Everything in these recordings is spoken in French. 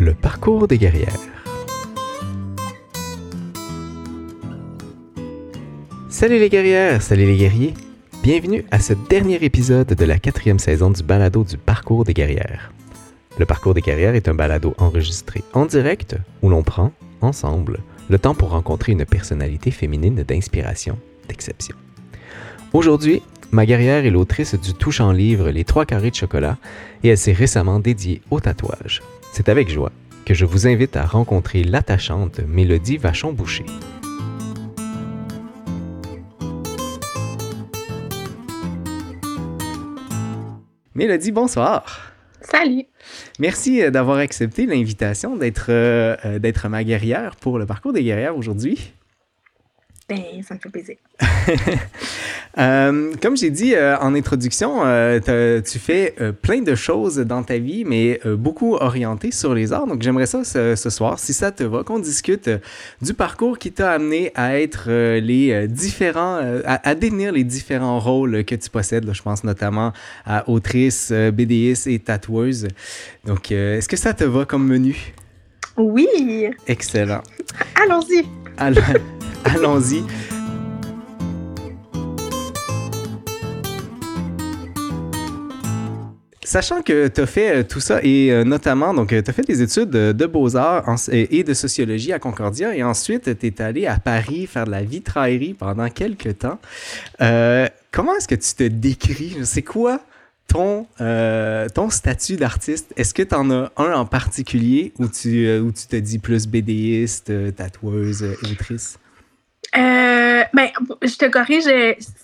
Le parcours des guerrières. Salut les guerrières, salut les guerriers. Bienvenue à ce dernier épisode de la quatrième saison du balado du parcours des guerrières. Le parcours des guerrières est un balado enregistré en direct où l'on prend, ensemble, le temps pour rencontrer une personnalité féminine d'inspiration, d'exception. Aujourd'hui, ma guerrière est l'autrice du touche en livre Les trois carrés de chocolat et elle s'est récemment dédiée au tatouage. C'est avec joie que je vous invite à rencontrer l'attachante Mélodie Vachon-Boucher. Mélodie, bonsoir. Salut. Merci euh, d'avoir accepté l'invitation d'être euh, euh, d'être ma guerrière pour le parcours des guerrières aujourd'hui. Ben, ça me fait plaisir. Euh, comme j'ai dit euh, en introduction, euh, tu fais plein de choses dans ta vie, mais beaucoup orientées sur les arts. Donc j'aimerais ça ce, ce soir, si ça te va, qu'on discute du parcours qui t'a amené à être les différents, à, à détenir les différents rôles que tu possèdes. là. je pense notamment à autrice, BDiste et tatoueuse. Donc est-ce que ça te va comme menu? Oui. Excellent. Allons-y. Allons- Allons-y. Sachant que tu as fait euh, tout ça et euh, notamment, donc, tu as fait des études de, beaux-arts et de sociologie à Concordia et ensuite tu es allé à Paris faire de la vitraillerie pendant quelques temps. Euh, comment est-ce que tu te décris? C'est quoi ton, euh, ton statut d'artiste? Est-ce que tu en as un en particulier où tu, euh, où tu te dis plus bédéiste, euh, tatoueuse, autrice? Euh, ben, je te corrige,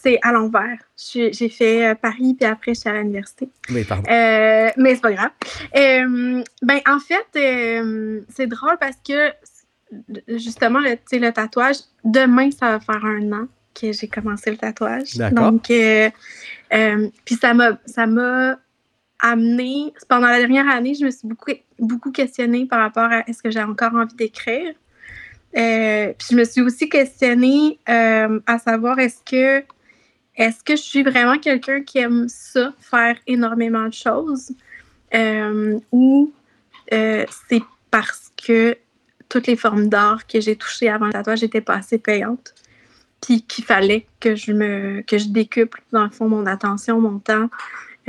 c'est à l'envers. J'ai fait Paris, puis après, je suis à l'université. Oui, pardon. Mais c'est pas grave. Ben, en fait, c'est drôle parce que, justement, le, tu sais, le tatouage, demain, ça va faire un an que j'ai commencé le tatouage. D'accord. Donc, euh, euh, puis ça m'a, ça m'a amené, pendant la dernière année, je me suis beaucoup, beaucoup questionnée par rapport à est-ce que j'ai encore envie d'écrire. Euh, puis je me suis aussi questionnée euh, à savoir est-ce que est-ce que je suis vraiment quelqu'un qui aime ça, faire énormément de choses, ou c'est parce que toutes les formes d'art que j'ai touchées avant le tatouage n'étaient pas assez payantes, puis qu'il fallait que je me que je décuple dans le fond mon attention, mon temps,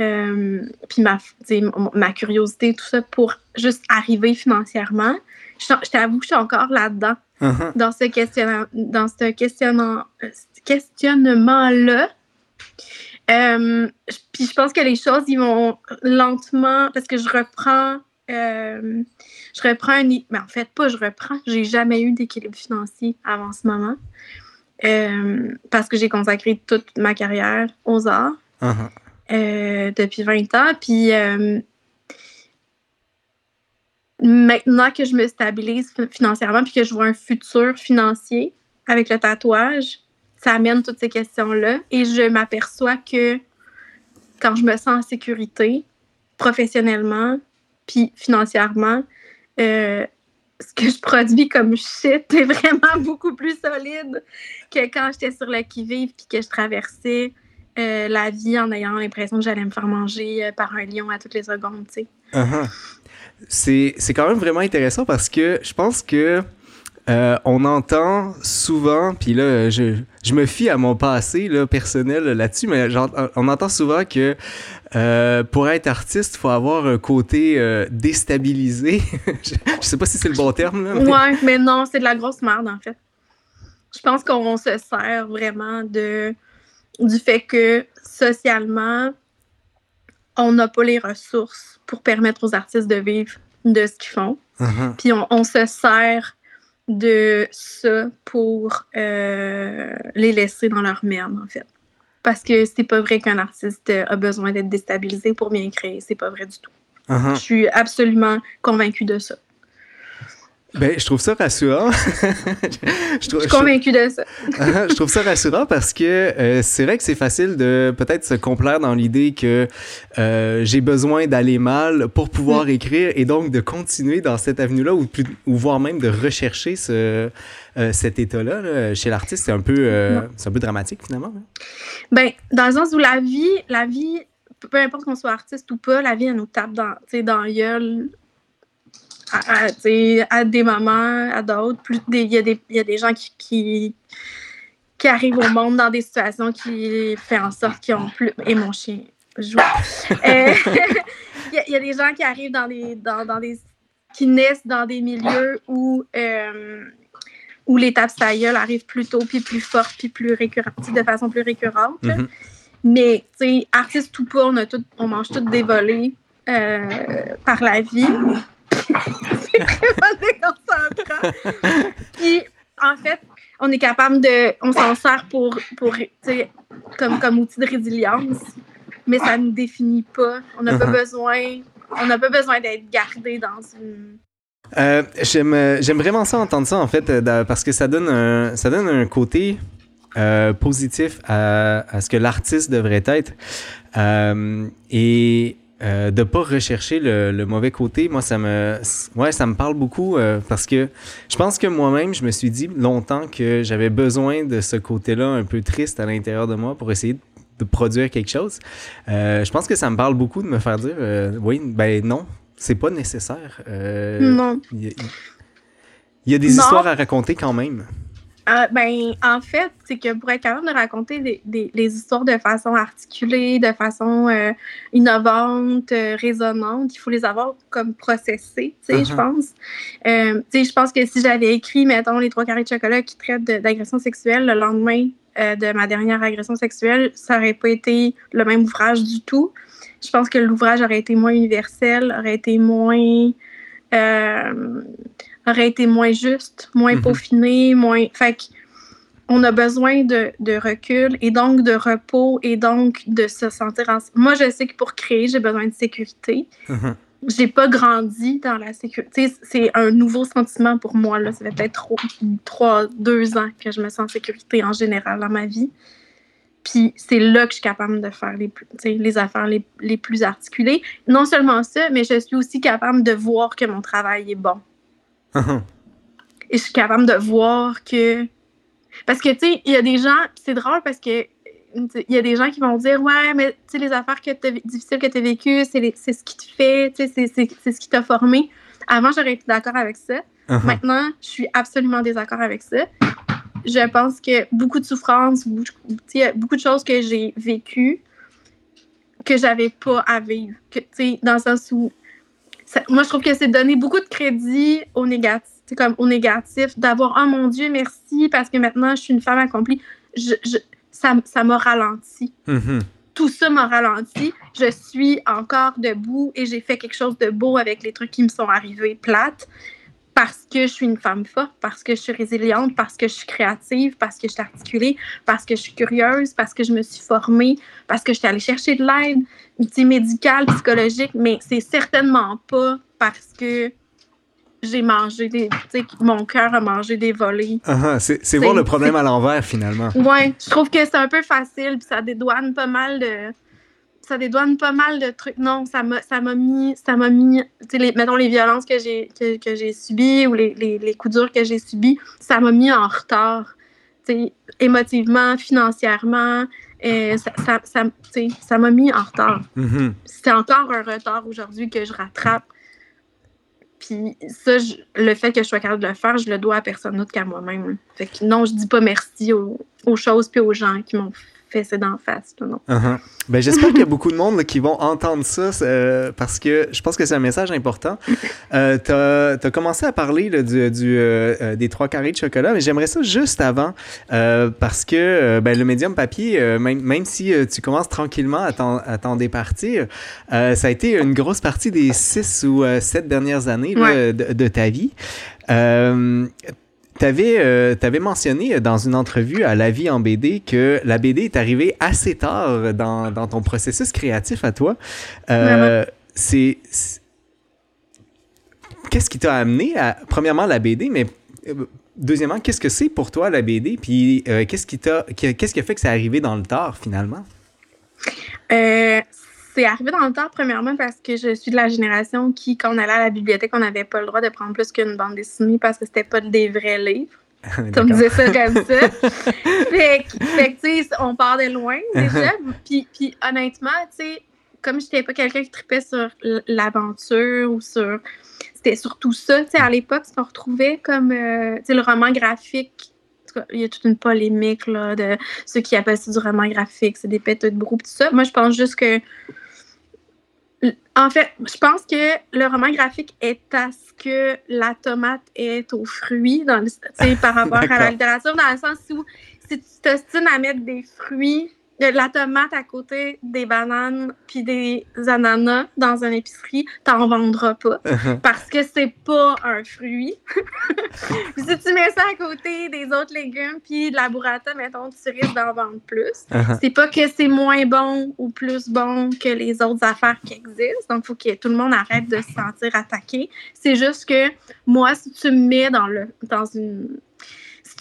euh, puis ma, ma curiosité, tout ça pour juste arriver financièrement. Je, je t'avoue que je suis encore là-dedans Uh-huh. dans ce questionnement, dans ce questionnant, ce questionnement-là. Euh, puis je pense que les choses, ils vont lentement, parce que je reprends, euh, je reprends un, mais en fait pas, je reprends, j'ai jamais eu d'équilibre financier avant ce moment, Euh, parce que j'ai consacré toute ma carrière aux arts Uh-huh. euh, depuis 20 ans. Puis euh, maintenant que je me stabilise fi- financièrement puis que je vois un futur financier avec le tatouage, ça amène toutes ces questions-là. Et je m'aperçois que quand je me sens en sécurité, professionnellement, puis financièrement, ce que je produis comme shit est vraiment beaucoup plus solide que quand j'étais sur le qui-vive puis que je traversais euh, la vie en ayant l'impression que j'allais me faire manger euh, par un lion à toutes les secondes, tu sais. C'est, c'est quand même vraiment intéressant parce que je pense que euh, on entend souvent, puis là, je, je me fie à mon passé là, personnel là-dessus, mais on entend souvent que euh, pour être artiste, il faut avoir un côté euh, déstabilisé. je, je sais pas si c'est le bon terme. Là, mais- Ouais, mais non, c'est de la grosse merde, en fait. Je pense qu'on se sert vraiment de du fait que socialement, on n'a pas les ressources pour permettre aux artistes de vivre de ce qu'ils font. Uh-huh. Puis on, on se sert de ça pour euh, les laisser dans leur merde, en fait. Parce que c'est pas vrai qu'un artiste a besoin d'être déstabilisé pour bien créer. C'est pas vrai du tout. Uh-huh. Je suis absolument convaincue de ça. Ben, je trouve ça rassurant. je, trouve, Je suis convaincue de ça. je trouve ça rassurant parce que euh, c'est vrai que c'est facile de peut-être se complaire dans l'idée que euh, j'ai besoin d'aller mal pour pouvoir Mm. écrire et donc de continuer dans cette avenue-là ou, plus- ou voire même de rechercher ce, euh, cet état-là là. chez l'artiste. C'est un, peu, un peu dramatique finalement. hein. Ben, dans le sens où la vie, la vie, peu importe qu'on soit artiste ou pas, la vie, elle nous tape dans, dans la gueule à, à, des moments, à d'autres. Il y, y, a des gens qui, qui, qui, arrivent au monde dans des situations qui font en sorte qu'ils ont plus. Et mon chien joue. Euh, il y, a des gens qui arrivent dans des, dans, dans des qui naissent dans des milieux où, euh, où l'étape saïeul arrive plus tôt, puis plus forte, puis plus récurrente, de façon plus récurrente. Mm-hmm. Mais, tu sais, artiste ou pas, on, a tout, on mange tout des volets euh, par la vie. C'est vraiment déconcentrant. Puis, en fait, on est capable de. On s'en sert pour, pour comme, comme outil de résilience, mais ça ne nous définit pas. On n'a pas uh-huh. besoin on n'a pas besoin d'être gardé dans une. Euh, j'aime, j'aime vraiment ça entendre ça en fait euh, parce que ça donne un, ça donne un côté euh, positif à, à, ce que l'artiste devrait être et de de pas rechercher le, le, mauvais côté moi ça me ouais ça me parle beaucoup parce que je pense que moi-même je me suis dit longtemps que j'avais besoin de ce côté-là un peu triste à l'intérieur de moi pour essayer de de produire quelque chose. Euh, je pense que ça me parle beaucoup de me faire dire euh, oui, ben non, c'est pas nécessaire. Euh, non. Il y, a des histoires à raconter quand même. Ben, en fait, c'est que pour être capable de raconter des, des, les histoires de façon articulée, de façon innovante, résonante, il faut les avoir comme processées, tu sais, je uh-huh. pense. tu sais, je pense que si j'avais écrit, mettons, les trois carrés de chocolat qui traitent d'agression sexuelle le lendemain euh, de ma dernière agression sexuelle, ça n'aurait pas été le même ouvrage du tout. Je pense que l'ouvrage aurait été moins universel, aurait été moins. Euh, aurait été moins juste, moins mhm. peaufiné, moins. Fait on a besoin de, de, recul et donc de repos et donc de se sentir en... Moi, je sais que pour créer, j'ai besoin de sécurité. Mhm j'ai pas grandi dans la sécurité. C'est un nouveau sentiment pour moi. Là. Ça fait peut-être trois, deux ans que je me sens en sécurité en général dans ma vie. Puis c'est là que je suis capable de faire les, les affaires les, les, plus articulées. Non seulement ça, mais je suis aussi capable de voir que mon travail est bon. Et je suis capable de voir que. Parce que, tu sais, il y a des gens. C'est drôle parce que il y a des gens qui vont dire Ouais, mais tu sais, les affaires que difficiles que tu as vécues, c'est ce qui te fait, c'est ce qui t'a formé. Avant, j'aurais été d'accord avec ça. Uh-huh. Maintenant, je suis absolument désaccord avec ça. Je pense que beaucoup de souffrances, beaucoup de choses que j'ai vécues que j'avais pas à vivre. Que, dans le sens où. Moi, je trouve que c'est donner beaucoup de crédit au négatif, comme au négatif, d'avoir Oh mon Dieu, merci, parce que maintenant je suis une femme accomplie. je, ça m'a ralenti. Mm-hmm. Tout ça m'a ralenti. Je suis encore debout et j'ai fait quelque chose de beau avec les trucs qui me sont arrivés plates parce que je suis une femme forte, parce que je suis résiliente, parce que je suis créative, parce que je suis articulée, parce que je suis curieuse, parce que je me suis formée, parce que je suis allée chercher de l'aide médicale, psychologique, mais c'est certainement pas parce que j'ai mangé des. mon cœur a mangé des volets. Uh c'est voir le problème à l'envers, finalement. Ouais, je trouve que c'est un peu facile, puis ça dédouane pas mal de. Ça dédouane pas mal de trucs. Non, ça m'a mis. Ça m'a mis. Les, mettons les violences que j'ai que, que j'ai subies ou les, les, les, coups durs que j'ai subis, ça m'a mis en retard. sais émotivement, financièrement. Et ça m'a ça, ça, mis en retard. Mm-hmm. C'est encore un retard aujourd'hui que je rattrape puis ça, le fait que je sois capable de le faire, je le dois à personne d'autre qu'à moi-même. Fait que non, je dis pas merci aux, aux choses puis aux gens qui m'ont fait d'en face. Uh-huh. ben, J'espère qu'il y a beaucoup de monde qui vont entendre ça euh, parce que je pense que c'est un message important. Euh, tu as, commencé à parler du, du euh, des trois carrés de chocolat, mais j'aimerais ça juste avant parce que ben, le médium papier, même, même, si tu commences tranquillement à t'en départir, ça a été une grosse partie des six ou sept dernières années de, de, ta vie. Tu avais, euh, mentionné dans une entrevue à La Vie en BD que la BD est arrivée assez tard dans, dans ton processus créatif à toi. Euh, c'est. Qu'est-ce qui t'a amené à, premièrement, la BD, mais euh, deuxièmement, qu'est-ce que c'est pour toi la BD? Puis qu'est-ce qui t'a. Qu'est-ce qui a fait que c'est arrivé dans le tard finalement? C'est arrivé dans le temps, premièrement, parce que je suis de la génération qui, quand on allait à la bibliothèque, on n'avait pas le droit de prendre plus qu'une bande dessinée parce que c'était pas des vrais livres. Comme disait ça comme ça. fait que, tu sais, on part de loin déjà. puis, puis honnêtement, tu sais, comme j'étais pas quelqu'un qui tripait sur l'aventure ou sur. c'était surtout ça, tu sais, à l'époque, ce qu'on retrouvait comme, euh, tu sais, le roman graphique. Il y a toute une polémique là, de ceux qui appellent ça du roman graphique, c'est des péteux de groupe, tout ça. Moi, je pense juste que en fait, je pense que le roman graphique est à ce que la tomate est au fruit dans par rapport à la littérature, dans le sens où si tu t'ostines à mettre des fruits la tomate à côté des bananes puis des ananas dans une épicerie, t'en vendras pas parce que c'est pas un fruit. si tu mets ça à côté des autres légumes puis de la burrata, mettons, tu risques d'en vendre plus. Uh-huh. C'est pas que c'est moins bon ou plus bon que les autres affaires qui existent. Donc, il faut que tout le monde arrête de se sentir attaqué. C'est juste que moi, si tu me mets dans, le, dans une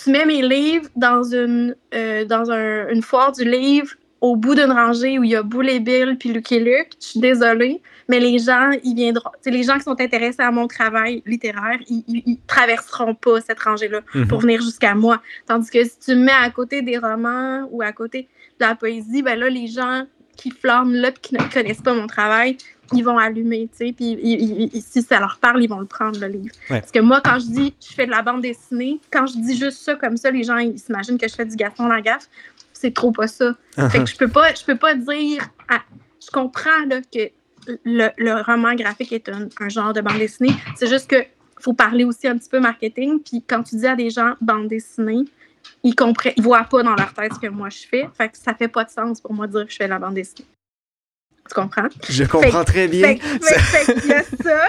tu mets mes livres dans une, euh, dans une foire du livre au bout d'une rangée où il y a Boule et Bill puis Lucky Luke, je suis désolée, mais les gens, ils viendront. les gens qui sont intéressés à mon travail littéraire, ils, ils, traverseront pas cette rangée-là mhm. pour venir jusqu'à moi. Tandis que si tu me mets à côté des romans ou à côté de la poésie, ben là, les gens qui flânent là et qui ne connaissent pas mon travail, ils vont allumer, tu sais, puis si ça leur parle, ils vont le prendre, le livre. Parce que moi, quand je dis je fais de la bande dessinée, quand je dis juste ça comme ça, les gens, ils s'imaginent que je fais du Gaston Lagaffe. C'est trop pas ça. Uh-huh. Fait que je peux pas, je peux pas dire... je comprends là, que le, roman graphique est un, genre de bande dessinée. C'est juste que faut parler aussi un petit peu marketing. Puis quand tu dis à des gens bande dessinée, ils comprennent, ils voient pas dans leur tête ce que moi je fais. Fait que ça fait pas de sens pour moi de dire que je fais la bande dessinée. Tu comprends? Je comprends très bien. Fait, y a ça.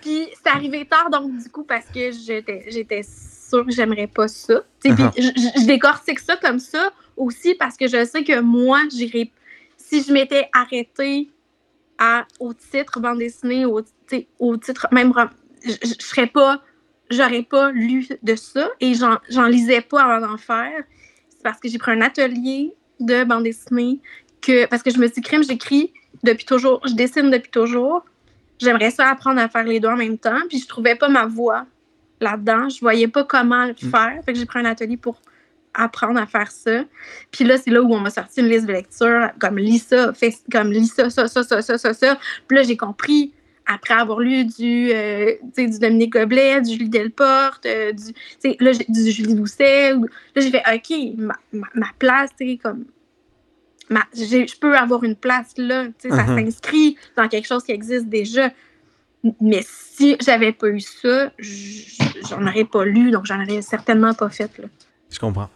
Puis c'est arrivé tard, donc du coup, parce que j'étais, j'étais sûre que j'aimerais pas ça. Uh-huh. je, je, décortique ça comme ça aussi parce que je sais que moi, j'irais. Si je m'étais arrêtée à, au titre bande dessinée, au, au titre, même, je, je serais pas. J'aurais pas lu de ça et j'en lisais pas avant d'en faire. C'est parce que j'ai pris un atelier de bande dessinée que, parce que je me suis crime, j'écris depuis toujours, je dessine depuis toujours. J'aimerais ça apprendre à faire les deux en même temps. Puis je trouvais pas ma voix là-dedans. Je voyais pas comment le mm. faire. Fait que j'ai pris un atelier pour apprendre à faire ça. Puis là, c'est là où on m'a sorti une liste de lecture, comme lis ça, fais, comme lis ça, ça, ça, ça, ça, ça, ça. Puis là, j'ai compris, après avoir lu du, euh, du Dominique Goblet, du Julie Delporte, euh, du, là, du Julie Doucet. Là, j'ai fait, OK, ma, ma, ma place, tu comme je peux avoir une place là, ça uh-huh. s'inscrit dans quelque chose qui existe déjà. Mais si j'avais pas eu ça, j'en aurais pas lu, donc j'en aurais certainement pas fait. Là. Je comprends.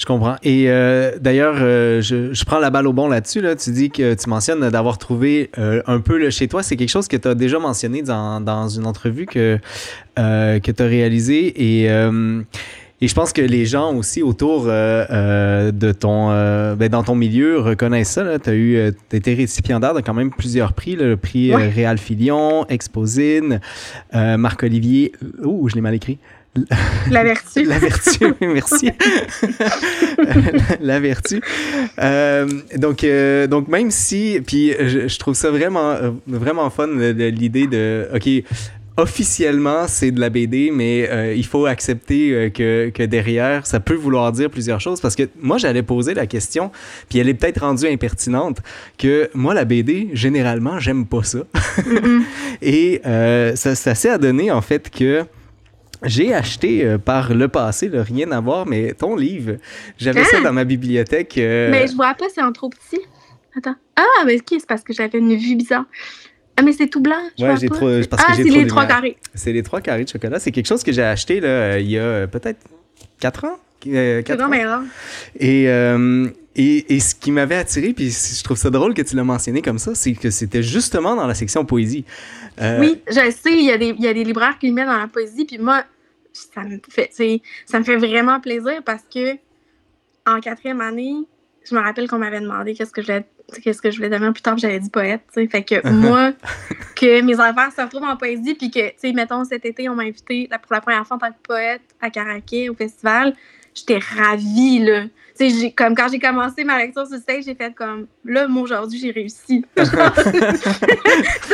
Je comprends. Et euh, d'ailleurs, euh, je, prends la balle au bon là-dessus. Là. Tu dis que tu mentionnes d'avoir trouvé euh, un peu le chez toi. C'est quelque chose que tu as déjà mentionné dans, dans une entrevue que, que tu as réalisée. Et et je pense que les gens aussi autour de ton, ben, dans ton milieu reconnaissent ça. Tu as eu, été récipiendaire de quand même plusieurs prix, le prix Réal Filion, Exposine, Marc-Olivier, ouh, je l'ai mal écrit. La vertu. la vertu, merci. la, vertu. donc, donc, même si, puis je, je, trouve ça vraiment, vraiment fun, l'idée de, OK, officiellement, c'est de la BD, mais euh, il faut accepter euh, que, que, derrière, ça peut vouloir dire plusieurs choses. Parce que moi, j'allais poser la question, puis elle est peut-être rendue impertinente, que moi, la BD, généralement, j'aime pas ça. Mm-hmm. Et euh, ça, ça s'est adonné, en fait, que j'ai acheté par le passé, le rien à voir, mais ton livre, j'avais ça ah! dans ma bibliothèque. Mais je vois pas, c'est en trop petit. Attends. Ah, mais ok, c'est parce que j'avais une vue bizarre. Ah, mais c'est tout blanc. ouais, j'ai trop. Parce ah, c'est les trois carrés. C'est les trois carrés de chocolat. C'est quelque chose que j'ai acheté là, euh, il y a euh, peut-être quatre ans. Euh, quatre ans. Et, euh, et, et, ce qui m'avait attiré, puis je trouve ça drôle que tu l'as mentionné comme ça, c'est que c'était justement dans la section poésie. Oui, je sais, il y, a des, il y a des libraires qui le mettent dans la poésie, puis moi, ça me fait, ça me fait vraiment plaisir parce que en quatrième année, je me rappelle qu'on m'avait demandé qu'est-ce que je voulais qu'est-ce que je voulais devenir plus tard, j'avais dit poète, tu sais. Fait que moi, que mes affaires se retrouvent en poésie, puis que, tu sais, mettons, cet été, on m'a invité pour la première fois en tant que poète à Caraquet, au festival. J'étais ravie, là. Sais, comme quand j'ai commencé ma lecture sur stage, j'ai fait comme, là, moi, aujourd'hui, j'ai réussi. ça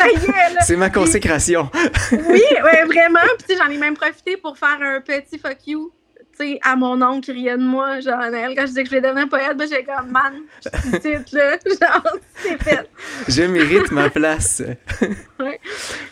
y est, là. C'est ma consécration. oui, ouais, vraiment. Puis, tu sais, j'en ai même profité pour faire un petit fuck you à mon oncle qui riait de moi, genre, quand je disais que je voulais devenir poète, ben, j'ai comme, man, je titre, là, genre, c'est fait. je mérite ma place. ouais.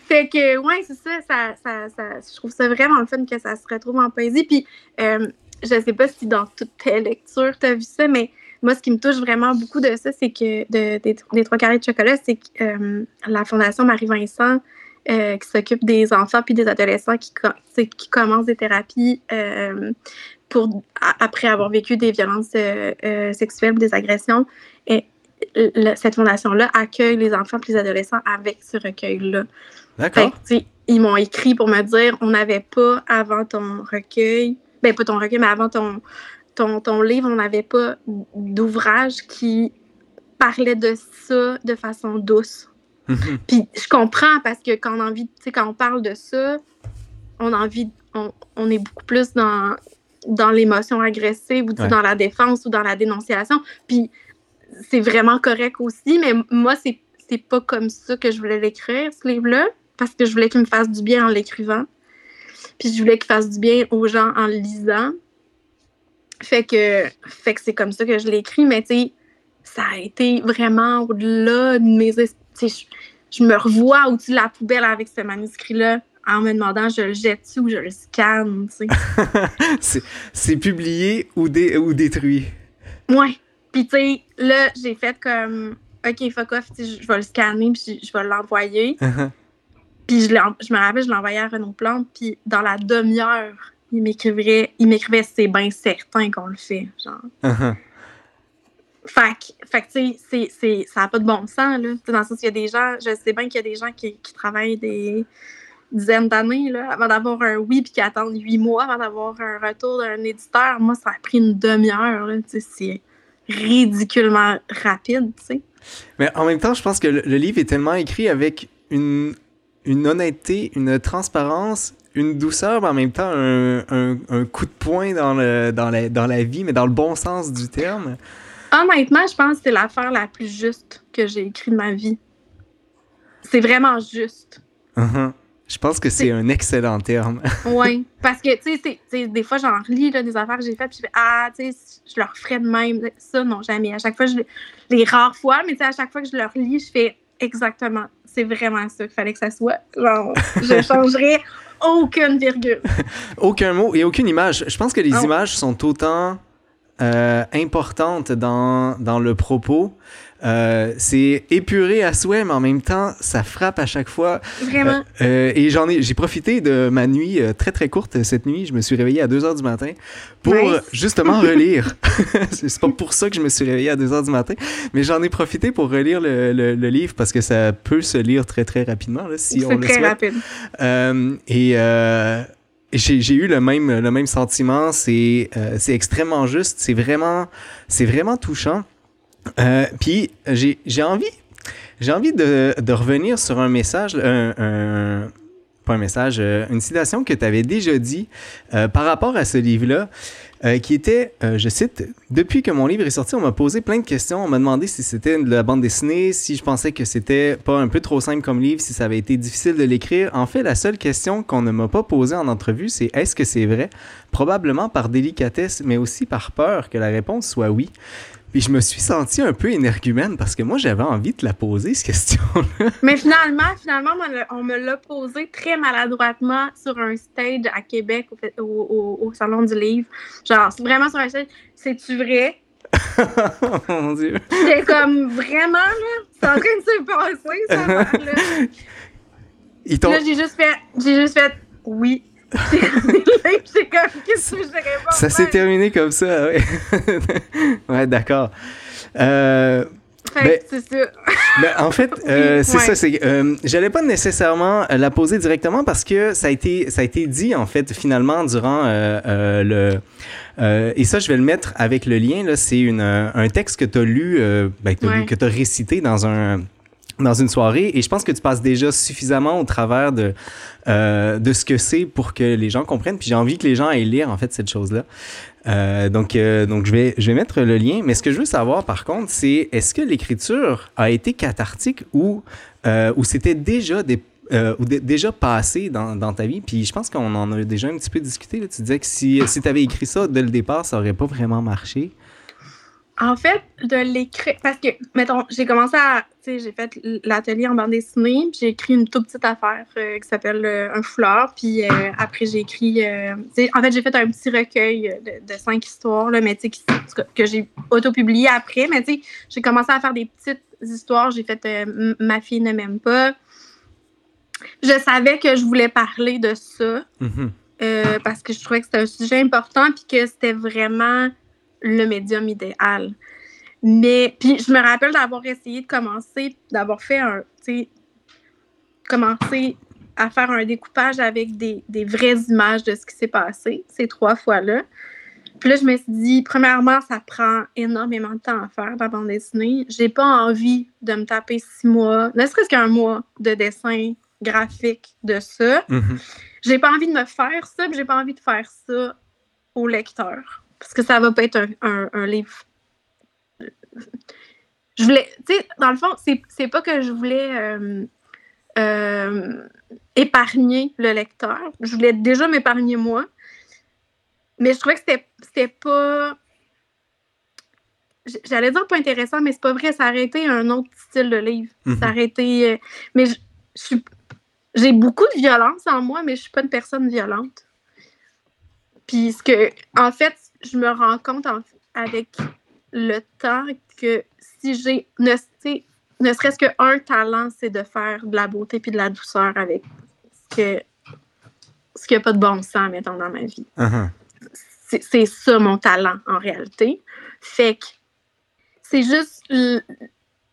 fait que, ouais, c'est ça, ça, ça, ça, Je trouve ça vraiment le fun que ça se retrouve en poésie. Puis, euh, je sais pas si dans toutes tes lectures, tu as vu ça, mais moi, ce qui me touche vraiment beaucoup de ça, c'est que de, des, trois carrés de chocolat, c'est que euh, la Fondation Marie-Vincent, euh, qui s'occupe des enfants puis des adolescents qui, qui commencent des thérapies euh, pour, après avoir vécu des violences sexuelles ou des agressions. Et cette fondation-là accueille les enfants et les adolescents avec ce recueil-là. D'accord. Ils m'ont écrit pour me dire on n'avait pas avant ton recueil, ben pas ton recueil, mais avant ton, ton, ton livre, on n'avait pas d'ouvrage qui parlait de ça de façon douce. Mhm. Puis je comprends parce que quand on a envie, quand on parle de ça, on a envie, on, on est beaucoup plus dans, dans l'émotion agressive ou dans la défense ou dans la dénonciation. Puis c'est vraiment correct aussi, mais moi, c'est, c'est pas comme ça que je voulais l'écrire, ce livre-là, parce que je voulais qu'il me fasse du bien en l'écrivant. Puis je voulais qu'il fasse du bien aux gens en le lisant. Fait que, fait que c'est comme ça que je l'ai écrit, mais tu sais, ça a été vraiment au-delà de mes. Je, je me revois au-dessus de la poubelle avec ce manuscrit-là en me demandant je le jette-tu ou je le scanne, tu sais? c'est publié ou, dé, ou détruit. Ouais. Puis, tu sais, là, j'ai fait comme, OK, fuck off, je vais le scanner, puis je, vais l'envoyer. Puis, je, je me rappelle, je l'envoyais à Renaud Plante, puis dans la demi-heure, il m'écrivait, il m'écrivait, c'est bien certain qu'on le fait, genre. Uh-huh. Fait que, tu sais, ça n'a pas de bon sens, là. dans le sens qu'il y a des gens, je sais bien qu'il y a des gens qui, qui travaillent des dizaines d'années, là, avant d'avoir un oui, puis qui attendent huit mois avant d'avoir un retour d'un éditeur. Moi, ça a pris une demi-heure, tu sais, c'est ridiculement rapide, tu sais. Mais en même temps, je pense que le, livre est tellement écrit avec une, une honnêteté, une transparence, une douceur, mais en même temps un, un, coup de poing dans, le, dans, la, dans la vie, mais dans le bon sens du terme. Honnêtement, je pense que c'est l'affaire la plus juste que j'ai écrite de ma vie. C'est vraiment juste. Uh-huh. Je pense que c'est un excellent terme. oui, parce que, tu sais, des fois, j'en relis des affaires que j'ai faites, puis je fais Ah, tu sais, je leur ferais de même. Ça, non, jamais. À chaque fois, je, les rares fois, mais tu sais, à chaque fois que je leur lis, je fais exactement. C'est vraiment ça qu'il fallait que ça soit. Genre, je changerais aucune virgule. Aucun mot et aucune image. Je pense que les images sont autant euh, importantes dans, dans le propos euh, c'est épuré à souhait, mais en même temps, ça frappe à chaque fois. Vraiment? Euh, euh, et j'en ai, j'ai profité de ma nuit très très courte cette nuit. Je me suis réveillé à 2 heures du matin pour justement relire. c'est pas pour ça que je me suis réveillé à 2 heures du matin, mais j'en ai profité pour relire le, le, livre parce que ça peut se lire très très rapidement là, si on le très rapide. et j'ai eu le même, le même sentiment. C'est c'est extrêmement juste. C'est vraiment, c'est vraiment touchant. Euh, puis j'ai envie, j'ai envie de, de, revenir sur un message, un, pas un message, euh, une citation que tu avais déjà dit euh, par rapport à ce livre-là, qui était, je cite, Depuis que mon livre est sorti, on m'a posé plein de questions. On m'a demandé si c'était de la bande dessinée, si je pensais que c'était pas un peu trop simple comme livre, si ça avait été difficile de l'écrire. En fait, la seule question qu'on ne m'a pas posée en entrevue, c'est est-ce que c'est vrai? Probablement par délicatesse, mais aussi par peur que la réponse soit oui. Puis je me suis senti un peu énergumène parce que moi, j'avais envie de la poser, cette question-là. Mais finalement, finalement, on me l'a posé très maladroitement sur un stage à Québec au, au, Salon du Livre. Genre, vraiment sur un stage. C'est-tu vrai? oh mon Dieu. J'étais comme, vraiment, là? C'est en train de se passer, ça, là. là, j'ai juste fait, j'ai juste fait, oui. Ça s'est terminé comme ça, ouais. ouais, d'accord. Euh, ben, c'est ça. Ben, en fait, euh, c'est ça. C'est, euh, j'allais pas nécessairement la poser directement parce que ça a été, ça a été dit en fait finalement durant euh, le. et ça, je vais le mettre avec le lien. Là, c'est une, un texte que tu as lu, ben, que tu as récité dans un dans une soirée et je pense que tu passes déjà suffisamment au travers de, euh, de ce que c'est pour que les gens comprennent. Puis j'ai envie que les gens aillent lire en fait cette chose-là. Euh, donc, euh, donc je, vais, je vais mettre le lien. Mais ce que je veux savoir par contre, c'est est-ce que l'écriture a été cathartique ou, ou c'était déjà déjà passé dans, dans, ta vie? Puis je pense qu'on en a déjà un petit peu discuté. Tu disais que si, si tu avais écrit ça dès le départ, ça aurait pas vraiment marché. En fait, de l'écrire. Parce que, mettons, j'ai commencé à. J'ai fait l'atelier en bande dessinée, puis j'ai écrit une toute petite affaire euh, qui s'appelle euh, Un foulard. Puis euh, après, j'ai écrit. en fait, j'ai fait un petit recueil de, cinq histoires, là, mais tu sais, que j'ai auto-publié après. Mais tu sais, j'ai commencé à faire des petites histoires. J'ai fait Ma fille ne m'aime pas. Je savais que je voulais parler de ça. Mm-hmm. parce que je trouvais que c'était un sujet important, puis que c'était vraiment le médium idéal. Mais, puis je me rappelle d'avoir essayé de commencer, d'avoir fait un, tu sais, commencer à faire un découpage avec des, des, vraies images de ce qui s'est passé ces trois fois-là. Puis là, je me suis dit, premièrement, ça prend énormément de temps à faire la bande dessinée. J'ai pas envie de me taper six mois, ne serait-ce qu'un mois de dessin graphique de ça. Mm-hmm. J'ai pas envie de me faire ça, puis j'ai pas envie de faire ça au lecteur. Parce que ça va pas être un, livre. Je voulais. Tu sais, dans le fond, c'est pas que je voulais euh, euh, épargner le lecteur. Je voulais déjà m'épargner moi. Mais je trouvais que c'était pas. J'allais dire pas intéressant, mais c'est pas vrai. Ça aurait été un autre style de livre. Mm-hmm. Ça aurait été. Euh, mais je, j'ai beaucoup de violence en moi, mais je suis pas une personne violente. Puis ce que, en fait, je me rends compte avec le temps que si j'ai ne, ne serait-ce qu'un talent, c'est de faire de la beauté puis de la douceur avec ce que ce qui n'a pas de bon sens, mettons, dans ma vie. Uh-huh. C'est ça mon talent en réalité. Fait que c'est juste.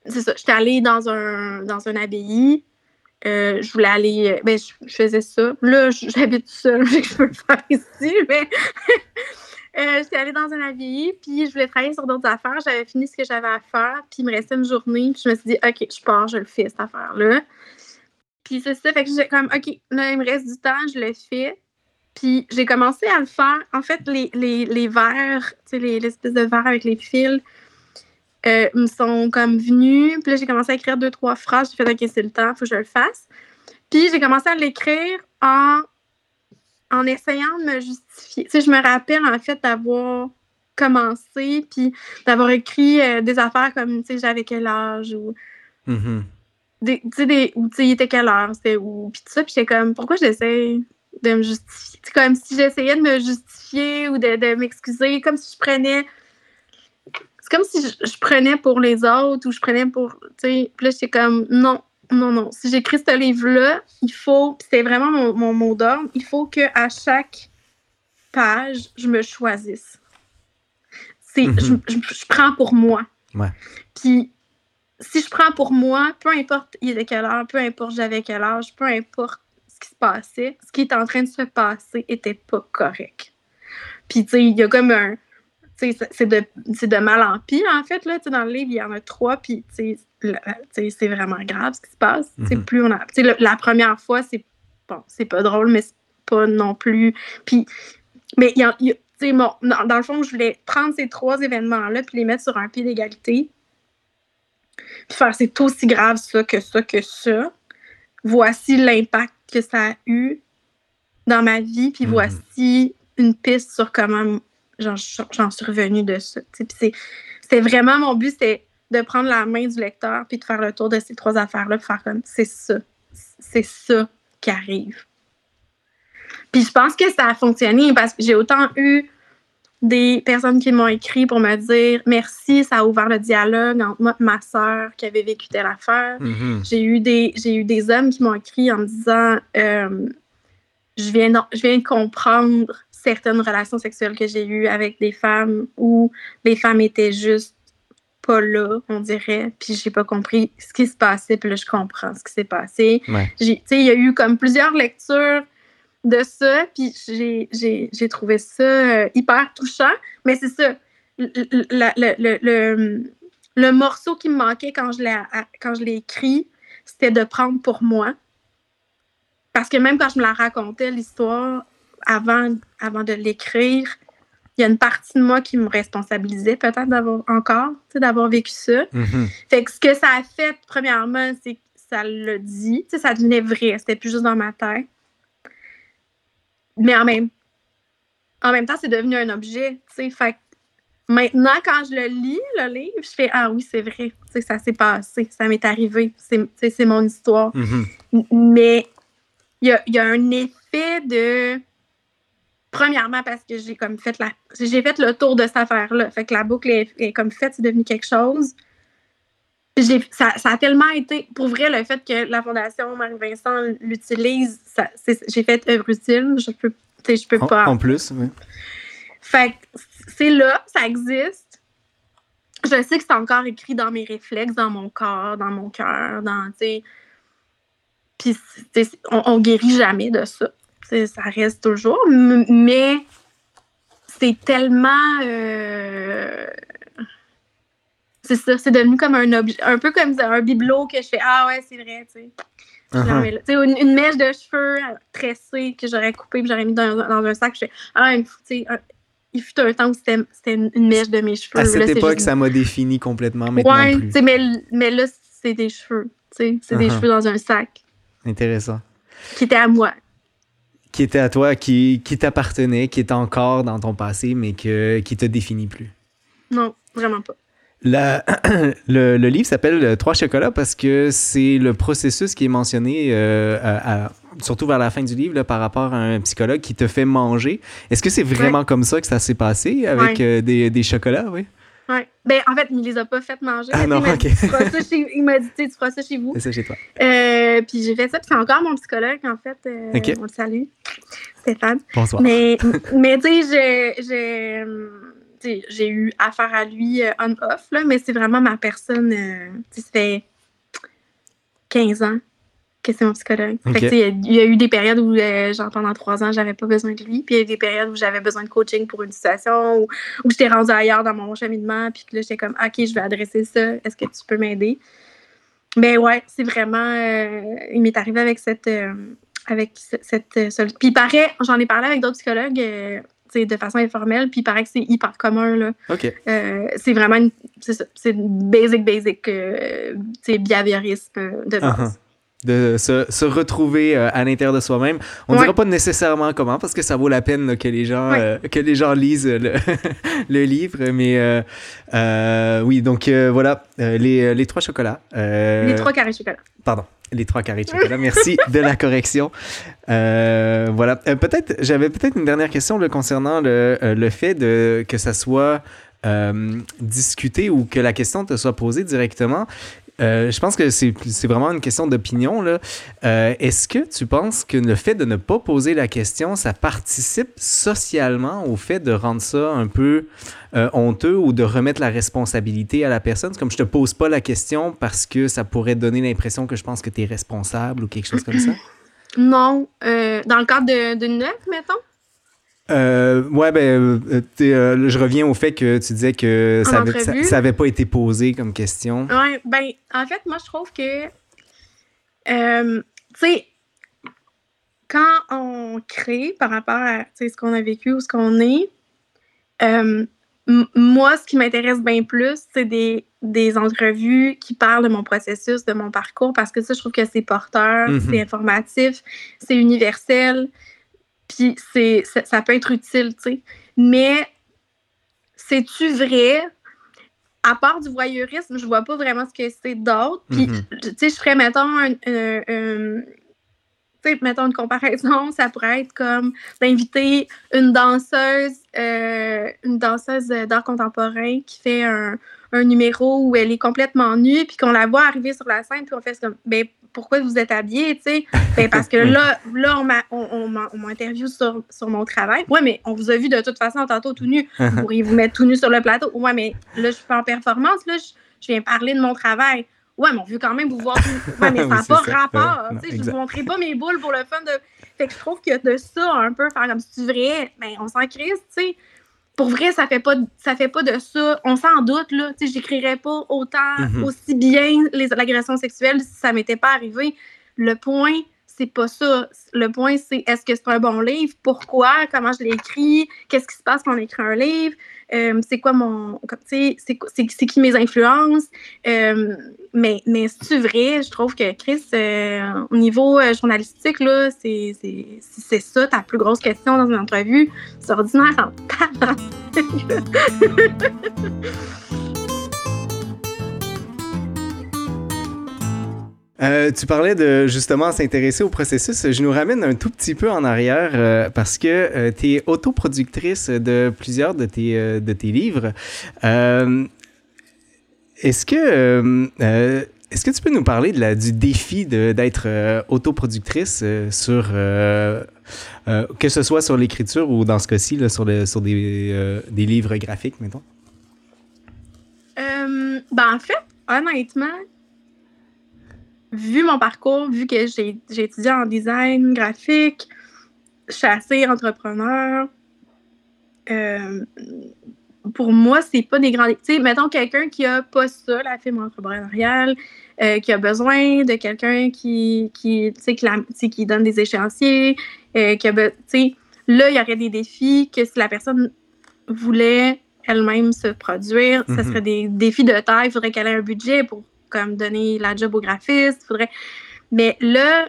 C'est ça. J'étais allée dans un, dans un abbaye. Euh, je voulais aller. Ben, je, faisais ça. Là, j'habite seule, je peux le faire ici, mais Euh, j'étais allée dans un abbaye, puis je voulais travailler sur d'autres affaires. J'avais fini ce que j'avais à faire, puis il me restait une journée, puis je me suis dit, OK, je pars, je le fais, cette affaire-là. Puis c'est ça, fait que j'ai comme, OK, là, il me reste du temps, je le fais. Puis j'ai commencé à le faire. En fait, les, les, les verres, tu sais, l'espèce de verre avec les fils, euh, me sont comme venus. Puis là, j'ai commencé à écrire deux, trois phrases. J'ai fait, OK, c'est le temps, faut que je le fasse. Puis j'ai commencé à l'écrire en en essayant de me justifier. Tu sais, je me rappelle en fait d'avoir commencé puis d'avoir écrit euh, des affaires comme, tu sais, j'avais quel âge ou. Mm-hmm. tu sais, des, ou tu sais, il était quelle heure, c'était où, puis tout ça, puis j'étais comme, pourquoi j'essaie de me justifier? C'est comme si j'essayais de me justifier ou de, de m'excuser, comme si je prenais. C'est comme si je, je, prenais pour les autres ou je prenais pour. Tu sais, puis là, j'étais comme, non, non, non. Si j'écris ce livre-là, il faut, c'est vraiment mon, mot d'ordre, il faut qu'à chaque page, je me choisisse. C'est, mhm. je, prends pour moi. Puis, si je prends pour moi, peu importe il était quelle heure, peu importe j'avais quel âge, peu importe ce qui se passait, ce qui est en train de se passer était pas correct. Puis, tu sais, il y a comme un. C'est de, de mal en pire, en fait. Là, dans le livre, il y en a trois, puis c'est vraiment grave ce qui se passe. Mhm. plus on a, la première fois, c'est bon, c'est pas drôle, mais c'est pas non plus. Puis, mais il y dans, dans, le fond, je voulais prendre ces trois événements-là puis les mettre sur un pied d'égalité. Puis faire c'est aussi grave ça que ça que ça. Voici l'impact que ça a eu dans ma vie, puis mhm. voici une piste sur comment j'en suis revenue de ça. C'est vraiment mon but, c'est de prendre la main du lecteur puis de faire le tour de ces trois affaires-là, pour faire comme c'est ça, c'est ça qui arrive. Puis je pense que ça a fonctionné parce que j'ai autant eu des personnes qui m'ont écrit pour me dire merci, ça a ouvert le dialogue entre moi et ma soeur qui avait vécu telle affaire. Mm-hmm. J'ai eu des j'ai eu des hommes qui m'ont écrit en me disant euh, je viens je viens de comprendre certaines relations sexuelles que j'ai eues avec des femmes où les femmes étaient juste pas là, on dirait, puis j'ai pas compris ce qui se passait, puis là, je comprends ce qui s'est passé. Il y a eu comme plusieurs lectures de ça, puis j'ai trouvé ça euh, hyper touchant, mais c'est ça, le, le, morceau qui me manquait quand je l'ai écrit, c'était de prendre pour moi. Parce que même quand je me la racontais, l'histoire, avant, avant de l'écrire, il y a une partie de moi qui me responsabilisait peut-être d'avoir encore, d'avoir vécu ça. Mm-hmm. Fait que ce que ça a fait, premièrement, c'est que ça l'a dit, ça devenait vrai, c'était plus juste dans ma tête. Mais en même, en même temps, c'est devenu un objet, fait Maintenant, quand je le lis, le livre, je fais Ah oui, c'est vrai, ça s'est passé, ça m'est arrivé, c'est mon histoire. Mm-hmm. Mais il y a, y a, un effet de. Premièrement, parce que j'ai comme fait la. J'ai fait le tour de cette affaire-là. Fait que la boucle est, comme faite, c'est devenu quelque chose. Ça, ça, a tellement été. Pour vrai, le fait que la Fondation Marie-Vincent l'utilise, j'ai fait œuvre utile. Je peux, je peux pas. En, plus, oui. Fait que c'est là, ça existe. Je sais que c'est encore écrit dans mes réflexes, dans mon corps, dans mon cœur, dans, Puis, on, on guérit jamais de ça. Ça reste toujours. Mais c'est tellement. Euh, c'est ça, c'est devenu comme un objet, un peu comme un bibelot que je fais Ah ouais, c'est vrai, tu sais. Uh-huh. une, mèche de cheveux tressée que j'aurais coupée et j'aurais mis dans, un sac. Je fais Ah, une, il fut un temps où c'était une mèche de mes cheveux. À cette époque, ça m'a défini complètement. Maintenant ouais, plus. Mais, mais là, c'est des cheveux. C'est des uh-huh. cheveux dans un sac. Intéressant. Qui était à moi. Qui était à toi, qui, qui t'appartenait, qui était encore dans ton passé, mais que, qui te définit plus? Non, vraiment pas. La, le, le, livre s'appelle Trois chocolats parce que c'est le processus qui est mentionné, euh, à, surtout vers la fin du livre, là, par rapport à un psychologue qui te fait manger. Est-ce que c'est vraiment comme ça que ça s'est passé avec euh, des, des, chocolats, oui? Ben, en fait, il ne les a pas fait manger. Ah non, il m'a dit, tu feras ça chez vous. C'est ça chez toi. Euh, puis j'ai fait ça, puis c'est encore mon psychologue, en fait. Euh, On le salue. Stéphane. Bonsoir. Mais, mais tu sais, j'ai j'ai eu affaire à lui euh, on-off, mais c'est vraiment ma personne. Euh, ça fait 15 ans que c'est mon psychologue. il y a eu des périodes où, euh, genre, pendant trois ans, j'avais pas besoin de lui. Puis il y a eu des périodes où j'avais besoin de coaching pour une situation, ou où, j'étais rendue ailleurs dans mon cheminement. Puis que là, j'étais comme, OK, je vais adresser ça. Est-ce que tu peux m'aider? Mais ouais, c'est vraiment. il m'est arrivé avec cette. avec cette. puis il paraît, j'en ai parlé avec d'autres psychologues de façon informelle, puis il paraît que c'est hyper commun. Là. Euh, c'est vraiment une, c'est basic, basic, euh, behaviorisme euh, de base. Uh-huh. De se, se retrouver euh, à l'intérieur de soi-même. On ne dira pas nécessairement comment, parce que ça vaut la peine que, les gens, que les gens lisent le, le livre. Mais oui, donc voilà, les, les trois chocolats. les trois carrés de chocolat. Pardon les trois carrés de chocolat. Merci de la correction. Euh, voilà. Euh, peut-être, j'avais peut-être une dernière question concernant le, euh, le, fait de, que ça soit discuté ou que la question te soit posée directement. Je pense que c'est vraiment une question d'opinion. Est-ce que tu penses que le fait de ne pas poser la question, ça participe socialement au fait de rendre ça un peu euh, honteux ou de remettre la responsabilité à la personne? Comme je te pose pas la question parce que ça pourrait donner l'impression que je pense que tu es responsable ou quelque chose comme ça? Non. Euh, dans le cadre d'une note, mettons? Euh, ouais, ben, euh, je reviens au fait que tu disais que ça avait, pas été posé comme question. Ouais, ben, en fait, moi, je trouve que, tu sais, quand on crée par rapport à ce qu'on a vécu ou ce qu'on est, moi, ce qui m'intéresse bien plus, c'est des, des, entrevues qui parlent de mon processus, de mon parcours, parce que ça, je trouve que c'est porteur, mm-hmm. c'est informatif, c'est universel, puis c'est, ça, peut être utile, tu sais. Mais, c'est-tu vrai? À part du voyeurisme, je vois pas vraiment ce que c'est d'autre. Puis, mm-hmm. tu sais, je ferais, mettons, un, mettons une comparaison, ça pourrait être comme d'inviter une danseuse, euh, une danseuse d'art contemporain qui fait un, un, numéro où elle est complètement nue, puis qu'on la voit arriver sur la scène, puis on fait comme, ben, pourquoi vous êtes habillée, tu sais? Ben, parce que là, là on m'a on, on, interviewé sur, sur, mon travail. Ouais, mais on vous a vu de toute façon tantôt tout nu. Vous pourriez vous mettre tout nu sur le plateau. Ouais, mais là, je suis en performance, là, je, je viens parler de mon travail. Ouais, mais on veut quand même vous voir. Ouais, mais ça n'a pas rapport. Je ne vous montrerai pas mes boules pour le fun de. Fait que je trouve que de ça, un peu, faire comme si tu vrai, ben, on s'en crise, tu sais. Pour vrai, ça fait pas ça fait pas de ça. On s'en doute, là. Tu sais, j'écrirais pas autant, mm-hmm. aussi bien les agressions sexuelles si ça m'était pas arrivé. Le point, c'est pas ça. Le point, c'est est-ce que c'est un bon livre? Pourquoi? Comment je l'écris? Qu'est-ce qui se passe quand on écrit un livre? Euh, c'est quoi mon. C'est qui mes influences? Euh, mais mais c'est vrai, je trouve que Chris, euh, au niveau journalistique, là, c'est ça ta plus grosse question dans une entrevue. C'est ordinaire en Euh, tu parlais de justement s'intéresser au processus. Je nous ramène un tout petit peu en arrière euh, parce que euh, tu es autoproductrice de plusieurs de tes, de tes livres. est-ce que est-ce que tu peux nous parler de la, du défi d'être autoproductrice sur que ce soit sur l'écriture ou dans ce cas-ci sur, sur des, des livres graphiques, mettons? ben en fait, honnêtement, vu mon parcours, vu que j'ai étudié en design graphique, je suis assez entrepreneur. Euh, pour moi, c'est pas des grands. Tu sais, mettons quelqu'un qui a pas ça, la fibre entrepreneuriale, euh, qui a besoin de quelqu'un qui, qui, qui, qui donne des échéanciers, euh, qui a, tu sais, là, il y aurait des défis que si la personne voulait elle-même se produire, ce mm-hmm. serait des défis de taille. Il faudrait qu'elle ait un budget pour comme donner la job au graphiste. Faudrait... Mais là,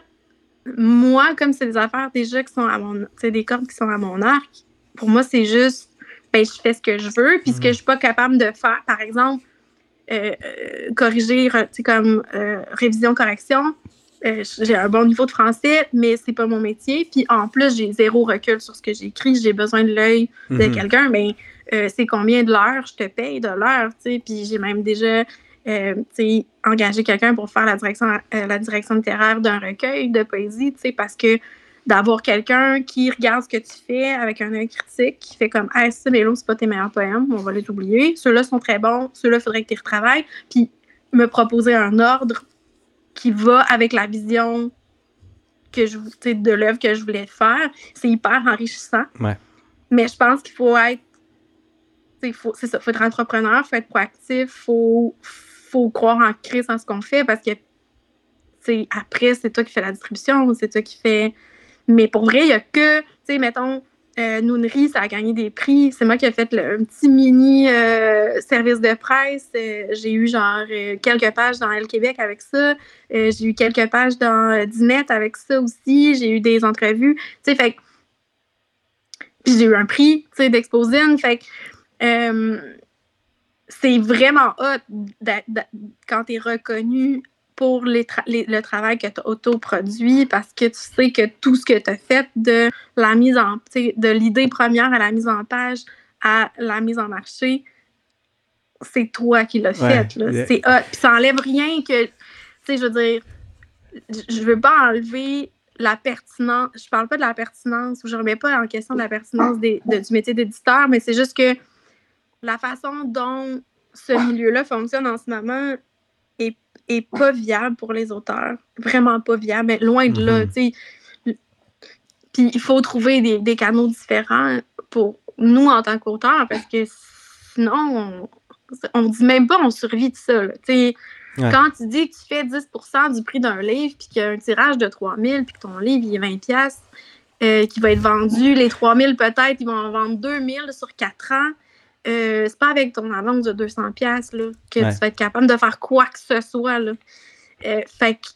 moi, comme c'est des affaires déjà qui sont à mon. des cordes qui sont à mon arc, pour moi, c'est juste. Ben, je fais ce que je veux. Puis ce que mhm. je suis pas capable de faire, par exemple, euh, euh, corriger, comme euh, révision-correction, j'ai un bon niveau de français, mais c'est pas mon métier. Puis en plus, j'ai zéro recul sur ce que j'écris. J'ai besoin de l'œil de mhm. quelqu'un. Mais c'est combien de l'heure je te paye de l'heure, tu sais. Puis j'ai même déjà euh, engager quelqu'un pour faire la direction, euh, la direction littéraire d'un recueil de poésie, parce que d'avoir quelqu'un qui regarde ce que tu fais avec un œil critique, qui fait comme Ah, ça, mais là, c'est pas tes meilleurs poèmes, on va les oublier. Ceux-là sont très bons, ceux-là, il faudrait que tu retravailles. Puis me proposer un ordre qui va avec la vision que je, de l'œuvre que je voulais faire. C'est hyper enrichissant. Mais je pense qu'il faut être. C'est ça, il faut être entrepreneur, il faut être proactif, il faut, faut croire en crise en ce qu'on fait parce que après, c'est toi qui fais la distribution, c'est toi qui fais. Mais pour vrai, il n'y a que, tu sais, mettons, euh, ça a gagné des prix. C'est moi qui ai fait le, un petit mini euh, service de presse. Euh, j'ai eu genre euh, quelques pages dans El Québec avec ça. j'ai eu quelques pages dans Dinette avec ça aussi. J'ai eu des entrevues. Tu sais, fait Puis j'ai eu un prix, tu sais, d'Exposine. Fait c'est vraiment hot quand tu es reconnu pour le travail que tu as autoproduit parce que tu sais que tout ce que tu as fait de la mise en de l'idée première à la mise en page à la mise en marché, c'est toi qui l'as fait. C'est hot. Puis ça enlève rien que. Tu sais, je veux dire, je veux pas enlever la pertinence. Je parle pas de la pertinence ou je remets pas en question de la pertinence du métier d'éditeur, mais c'est juste que la façon dont ce milieu-là fonctionne en ce moment est, est, pas viable pour les auteurs. Vraiment pas viable, mais loin de là. Mm-hmm. Puis il faut trouver des, des, canaux différents pour nous en tant qu'auteurs parce que sinon, on, dit même pas on survit de ça. Quand tu dis que tu fais 10% du prix d'un livre, puis qu'il y a un tirage de 3000, puis que ton livre il est 20$, euh, qui va être vendu, les 3000 peut-être, ils vont en vendre 2000 sur 4 ans. Euh, c'est pas avec ton avance de 200 pièces que tu vas être capable de faire quoi que ce soit. Là. Euh, fait que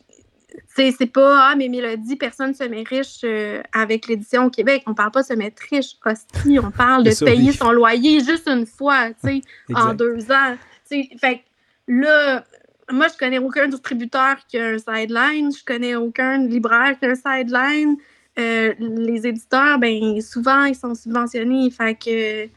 c'est pas ah mais Mélodie, personne ne se met riche euh, avec l'édition au Québec. On parle pas de se mettre riche, hostie, on parle de payer son loyer juste une fois, tu sais, en deux ans. fait que là, moi je connais aucun distributeur qui a un sideline, je connais aucun libraire qui a un sideline. les éditeurs, ben souvent ils sont subventionnés, fait que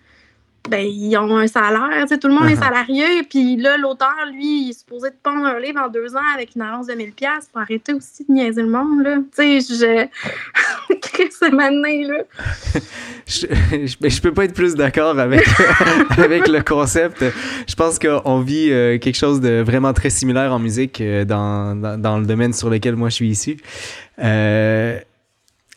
ben, ils ont un salaire, tout le monde est uh-huh. salarié, puis là, l'auteur, lui, il est supposé de pondre un livre en deux ans avec une avance de 1000$ pour arrêter aussi de niaiser le monde, là. Tu sais, je... Que là? je, je, je, peux pas être plus d'accord avec, avec le concept. Je pense qu'on vit euh, quelque chose de vraiment très similaire en musique euh, dans, dans, dans, le domaine sur lequel moi je suis ici. Euh,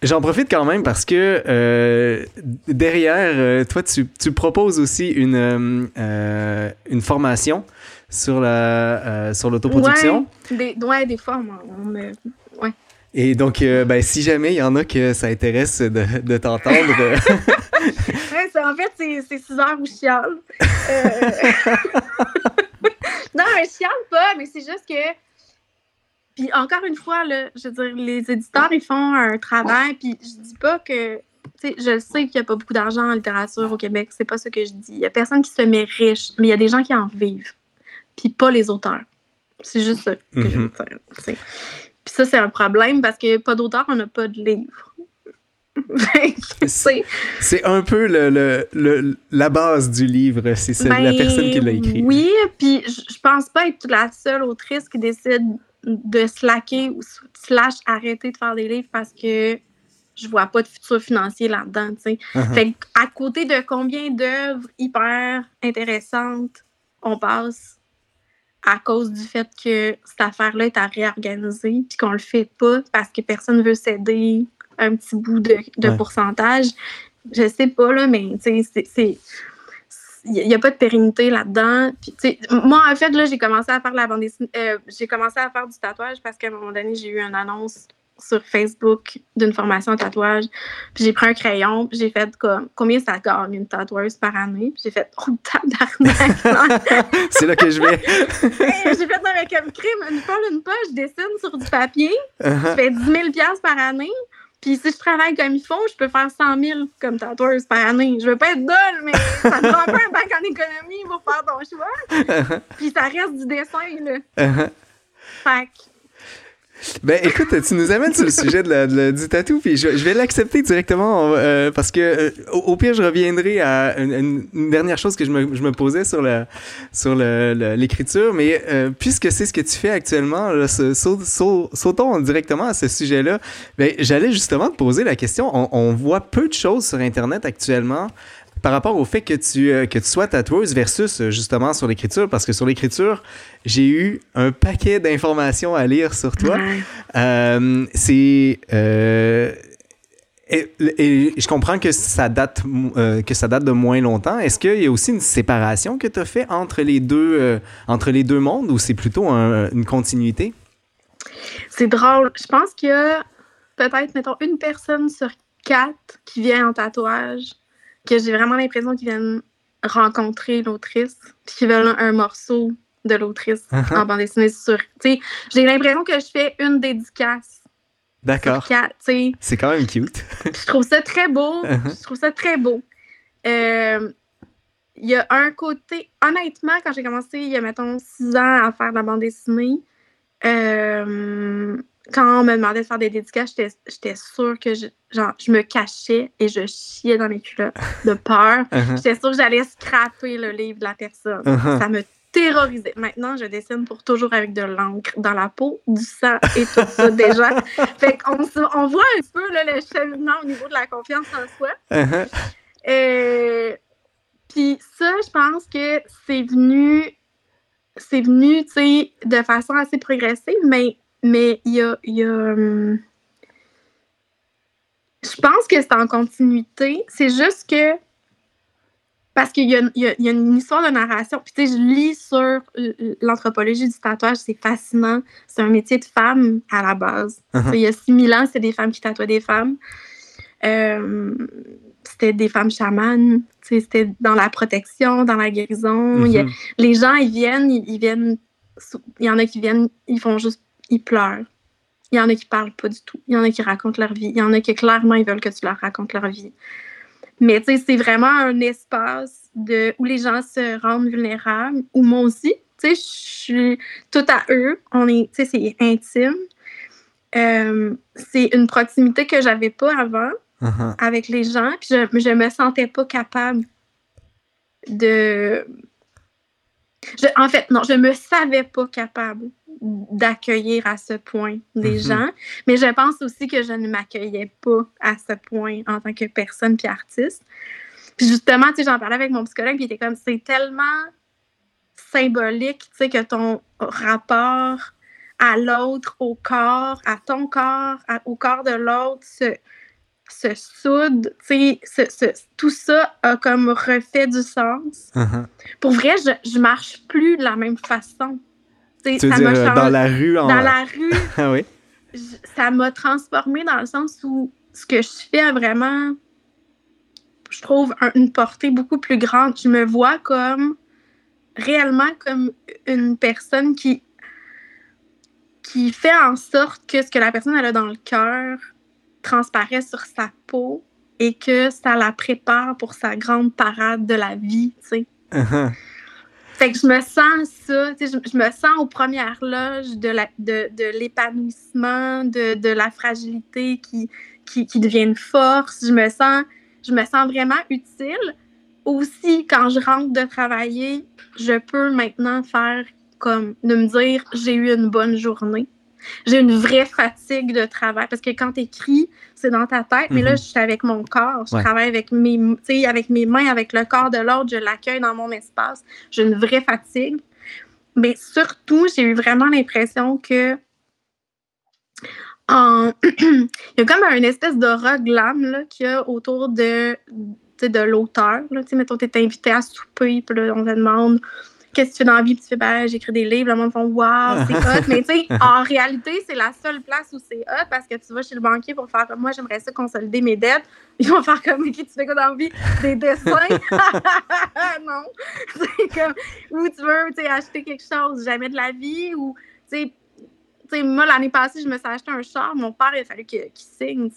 J'en profite quand même parce que euh, derrière, euh, toi, tu, tu, proposes aussi une, euh, une formation sur la sur l'autoproduction. Ouais, des, ouais, des formes. ouais. Et donc, ben, si jamais il y en a que ça intéresse de, de t'entendre. ouais, en fait, c'est 6 heures où je chiale. Non, je chiale pas, mais c'est juste que. Puis encore une fois, là, je veux dire, les éditeurs, ils font un travail, puis je dis pas que. Tu sais, je sais qu'il n'y a pas beaucoup d'argent en littérature au Québec, c'est pas ça que je dis. Il y a personne qui se met riche, mais il y a des gens qui en vivent, puis pas les auteurs. C'est juste ça que je veux Mhm. dire. Puis ça, c'est un problème parce que pas d'auteur, on n'a pas de livre. C'est- un peu le, le- le- la base du livre, c'est celle- la Ben, personne qui l'a écrit. Oui, puis je pense pas être la seule autrice qui décide de slacker ou slash arrêter de faire des livres parce que je vois pas de futur financier là-dedans, tu sais. Uh-huh. Fait à côté de combien d'œuvres hyper intéressantes on passe à cause du fait que cette affaire-là est à réorganiser puis qu'on le fait pas parce que personne veut céder un petit bout de, de Ouais. pourcentage. Je sais pas, là, mais tu sais, c'est- c'est. Il n'y a pas de pérennité là-dedans. Puis, moi, en fait, là, j'ai commencé à faire la bande dessinée. euh, j'ai commencé à faire du tatouage parce qu'à un moment donné, j'ai eu une annonce sur Facebook d'une formation en tatouage. Puis j'ai pris un crayon, puis j'ai fait comme combien ça gagne une tatoueuse par année? Puis j'ai fait oh tabarnak. c'est là que je vais. J'ai fait non, mais comme crime, une fois une page, je dessine sur du papier, je Uh-huh. fais 10 000 piastres par année. Puis si je travaille comme il faut, je peux faire 100 000 comme tatoueuse par année. Je veux pas être dolle, mais ça me prend pas un bac en économie pour faire ton choix. Puis ça reste du dessin, là. Uh-huh. Fait que Ben écoute, tu nous amènes sur le sujet de la- du tatou, puis je, vais l'accepter directement euh, parce que euh, au, pire, je reviendrai à une, dernière chose que je me, je me posais sur sur l'écriture, mais euh, puisque c'est ce que tu fais actuellement, sautons directement à ce sujet-là. Ben, j'allais justement te poser la question. On, on voit peu de choses sur Internet actuellement par rapport au fait que tu, euh, que tu sois tatoueuse versus euh, justement sur l'écriture, parce que sur l'écriture, j'ai eu un paquet d'informations à lire sur toi. Euh, c'est. et, et je comprends que ça date, euh, que ça date de moins longtemps. Est-ce qu'il y a aussi une séparation que tu as fait entre les deux, euh, entre les deux mondes ou c'est plutôt un- une continuité? c'est drôle. Je pense qu'il y a peut-être, mettons, une personne sur quatre qui vient en tatouage, que j'ai vraiment l'impression qu'ils viennent rencontrer l'autrice, puis qu'ils veulent un morceau de l'autrice en bande dessinée sur. J'ai l'impression que je fais une dédicace D'accord. C'est quand même cute. Je trouve ça très beau. Uh-huh. Je trouve ça très beau. Euh, Il y a un côté, honnêtement, quand j'ai commencé il y a, mettons, six ans à faire de la bande dessinée, euh, quand on me demandait de faire des dédicaces, j'étais- j'étais sûre que je, genre, je me cachais et je chiais dans mes culottes de peur. Uh-huh. J'étais sûre que j'allais scraper le livre de la personne. Uh-huh. Ça me terrorisait. Maintenant, je dessine pour toujours avec de l'encre dans la peau, du sang et tout ça déjà. Fait qu'on on voit un peu là, le cheminement au niveau de la confiance en soi. Uh-huh. Euh, Puis ça, je pense que c'est venu, c'est venu, tu sais, de façon assez progressive, mais mais il y a, il y a, hum, je pense que c'est en continuité. C'est juste que parce qu'il y, a une- il y a- il y a une histoire de narration. Puis tu sais, je lis sur l'anthropologie du tatouage, c'est fascinant. C'est un métier de femme à la base. Uh-huh. Il y a 6000 ans, c'était des femmes qui tatouaient des femmes. Euh, c'était des femmes chamanes. Tu sais, C'était dans la protection, dans la guérison. Il y a- Mhm. les gens, ils viennent, ils, ils viennent. Il y en a qui viennent, ils font juste. Ils pleurent. Il y en a qui parlent pas du tout. Il y en a qui racontent leur vie. Il y en a qui, clairement, ils veulent que tu leur racontes leur vie. Mais tu sais, c'est vraiment un espace de, où les gens se rendent vulnérables, où moi aussi, tu sais, je suis tout à eux. On est, tu sais, c'est intime. Euh, c'est une proximité que j'avais pas avant Uh-huh. avec les gens, puis je, je me sentais pas capable de. Je- en fait, non, je me savais pas capable d'accueillir à ce point des Mhm. gens, mais je pense aussi que je ne m'accueillais pas à ce point en tant que personne puis artiste. Puis justement, tu sais, j'en parlais avec mon psychologue, puis il était comme, c'est tellement symbolique, tu sais, que ton rapport à l'autre, au corps, à ton corps, à- au corps de l'autre, se, se soude, tu sais, tout ça a comme refait du sens. Uh-huh. Pour vrai, je, je marche plus de la même façon. Tu Tu veux ça dire euh, dans la rue en. dans la rue, Ah oui. je- ça m'a transformée dans le sens où ce que je fais a vraiment je trouve, une portée beaucoup plus grande. Je me vois comme réellement comme une personne qui, qui fait en sorte que ce que la personne elle a dans le cœur transparaît sur sa peau et que ça la prépare pour sa grande parade de la vie, tu sais. Uh-huh. Je me sens ça, je, je, me sens aux premières loges de, la, de, de l'épanouissement, de, la fragilité qui, qui, qui, devient une force. Je me sens, je me sens vraiment utile. Aussi, quand je rentre de travailler, je peux maintenant faire comme de me dire j'ai eu une bonne journée. J'ai une vraie fatigue de travail parce que quand tu écris, c'est dans ta tête, mais là, mhm. je suis avec mon corps. Je travaille avec mes, avec mes mains, avec le corps de l'autre, je l'accueille dans mon espace. J'ai une vraie fatigue. Mais surtout, j'ai eu vraiment l'impression que il y a comme une espèce d'aura glam qu'il y a autour de, de l'auteur. Mettons, tu es invité à souper, puis on te demande qu'est-ce que tu fais dans la vie, puis tu fais, ben, j'écris des livres, le monde fait, waouh, c'est hot. Mais tu sais, en réalité, c'est la seule place où c'est hot parce que tu vas chez le banquier pour faire comme moi, j'aimerais ça consolider mes dettes. Ils vont faire comme, qui tu fais quoi dans la vie? Des dessins? non. C'est comme, ou tu veux, tu sais, acheter quelque chose, jamais de la vie, ou, tu sais, moi, l'année passée, je me suis acheté un char. Mon père, il a fallu qu'il signe.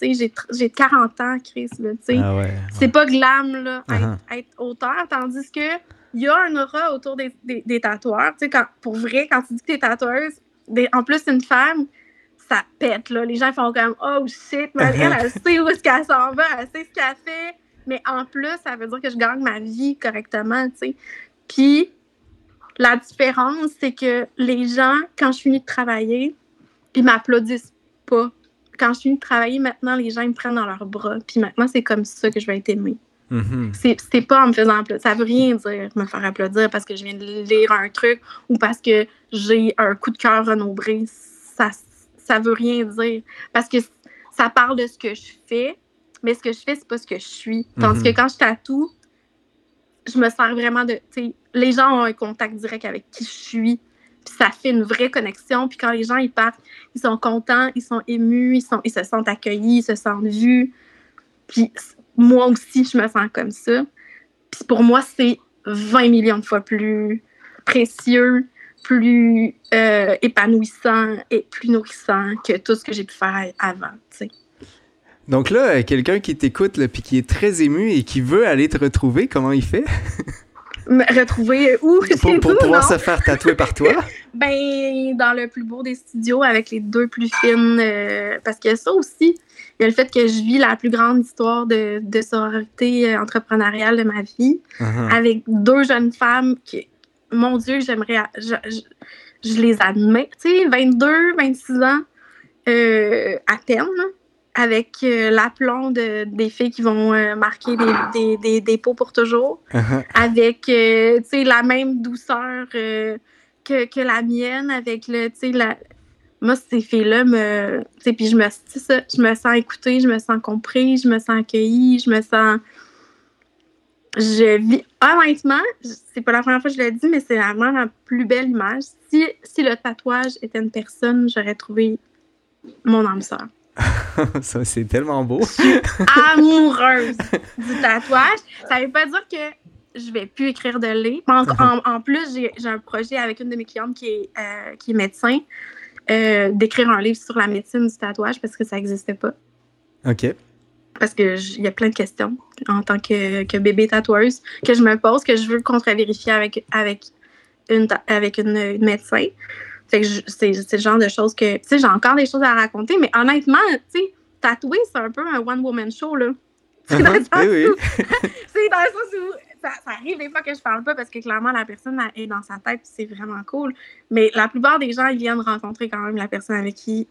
J'ai 40 ans, Chris. Là, ah ouais, C'est pas glam, là, uh-huh. être, auteur. Tandis que il y a un aura autour des, des, tatoueurs. Tu sais, quand, pour vrai, quand tu dis que tu es tatoueuse, en plus, une femme, ça pète, là. Les gens font comme « Oh, shit, elle, elle sait où est-ce qu'elle s'en va, elle sait ce qu'elle fait. » Mais en plus, ça veut dire que je gagne ma vie correctement, tu sais. Puis, la différence, c'est que les gens, quand je finis de travailler, ils m'applaudissent pas. Quand je finis de travailler, maintenant, les gens ils me prennent dans leurs bras. Puis maintenant, c'est comme ça que je vais être aimée. Mm-hmm. C'est pas en me faisant applaudir. Ça veut rien dire me faire applaudir parce que je viens de lire un truc ou parce que j'ai un coup de cœur renombré. Ça, ça veut rien dire. Parce que ça parle de ce que je fais, mais ce que je fais, c'est pas ce que je suis. Tandis que mm-hmm. quand je tatoue, je me sers vraiment de. Les gens ont un contact direct avec qui je suis. Puis ça fait une vraie connexion. Puis quand les gens ils partent, ils sont contents, ils sont émus, ils, sont, ils se sentent accueillis, ils se sentent vus. Puis moi aussi, je me sens comme ça. Puis pour moi, c'est 20 millions de fois plus précieux, plus euh, épanouissant et plus nourrissant que tout ce que j'ai pu faire avant. Donc là, quelqu'un qui t'écoute puis qui est très ému et qui veut aller te retrouver, comment il fait? Me retrouver où? Pour, pour pouvoir se faire tatouer par toi? ben, dans le plus beau des studios avec les deux plus fines. Euh, parce que ça aussi, il y a le fait que je vis la plus grande histoire de, de sororité euh, entrepreneuriale de ma vie uh-huh. avec deux jeunes femmes qui, mon Dieu, j'aimerais. Je, les admets, tu sais, 22, 26 ans euh, à peine, avec euh, l'aplomb de, des filles qui vont marquer des, des, des, pots pour toujours, uh-huh. avec, tu sais, la même douceur que, que la mienne, avec le, tu sais, la moi, ces filles-là me. Puis je me, ça, je me sens écoutée, je me sens comprise, je me sens accueillie, je me sens. Je vis. Honnêtement, c'est pas la première fois que je le dis, mais c'est vraiment la plus belle image. Si, si le tatouage était une personne, j'aurais trouvé mon âme sœur. ça, c'est tellement beau. amoureuse du tatouage. Ça veut pas dire que je vais plus écrire de lait. En, plus, j'ai un projet avec une de mes clientes qui est, euh, qui est médecin. Euh, d'écrire un livre sur la médecine du tatouage parce que ça n'existait pas. OK. Parce qu'il y a plein de questions en tant que, bébé tatoueuse que je me pose, que je veux contre-vérifier avec, avec, une, avec une, médecin. C'est le genre de choses que, tu sais, j'ai encore des choses à raconter, mais honnêtement, tu sais, tatouer, c'est un peu un one-woman show, là. C'est dans, uh-huh. oui, oui. dans le sens où ça, arrive des fois que je parle pas parce que clairement la personne est dans sa tête c'est vraiment cool. Mais la plupart des gens ils viennent rencontrer quand même la personne avec qui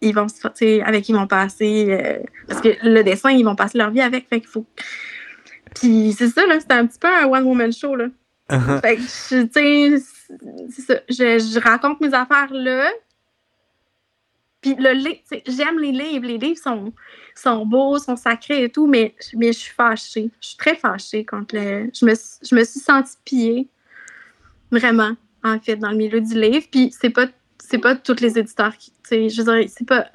ils vont avec qui ils vont passer euh, parce que le dessin ils vont passer leur vie avec fait qu'il faut puis c'est ça là c'est un petit peu un one woman show là uh-huh. fait que tu sais je, raconte mes affaires là puis le j'aime les livres les livres sont sont beaux, sont sacrés et tout, mais, mais je suis fâchée. Je suis très fâchée contre le. Je me, je me suis sentie pillée, vraiment, en fait, dans le milieu du livre. Puis c'est pas, c'est pas tous les éditeurs qui. Je veux dire, c'est pas.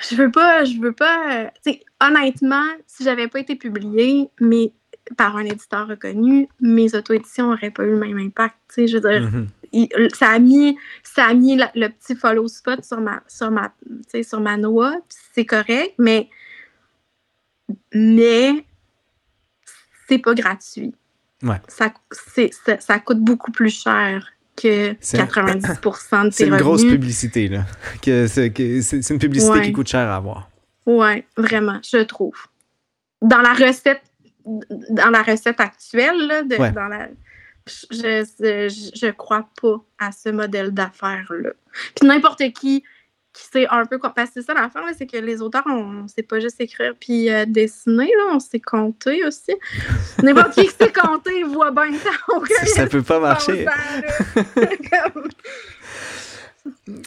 Je veux pas, je veux pas. honnêtement, si j'avais pas été publiée, mais par un éditeur reconnu, mes auto-éditions n'auraient pas eu le même impact. Je veux dire, mm-hmm. ça a mis, ça a mis le petit follow spot sur ma, sur ma, sur ma noix, c'est correct, mais, mais c'est pas gratuit. Ouais. Ça, ça, ça, coûte beaucoup plus cher que 90 de tes C'est une grosse publicité, là. c'est une publicité qui coûte cher à avoir. Oui, vraiment, je trouve. Dans la recette, dans la recette actuelle, là, de, dans la, je, je, je, crois pas à ce modèle d'affaires-là. Puis n'importe qui qui un peu. Parce que c'est ça l'affaire, c'est que les auteurs, on, ne sait pas juste écrire puis euh, dessiner, là, on sait compter aussi. N'importe qui qui sait compter, voit bien ça. Ça, ça peut pas marcher.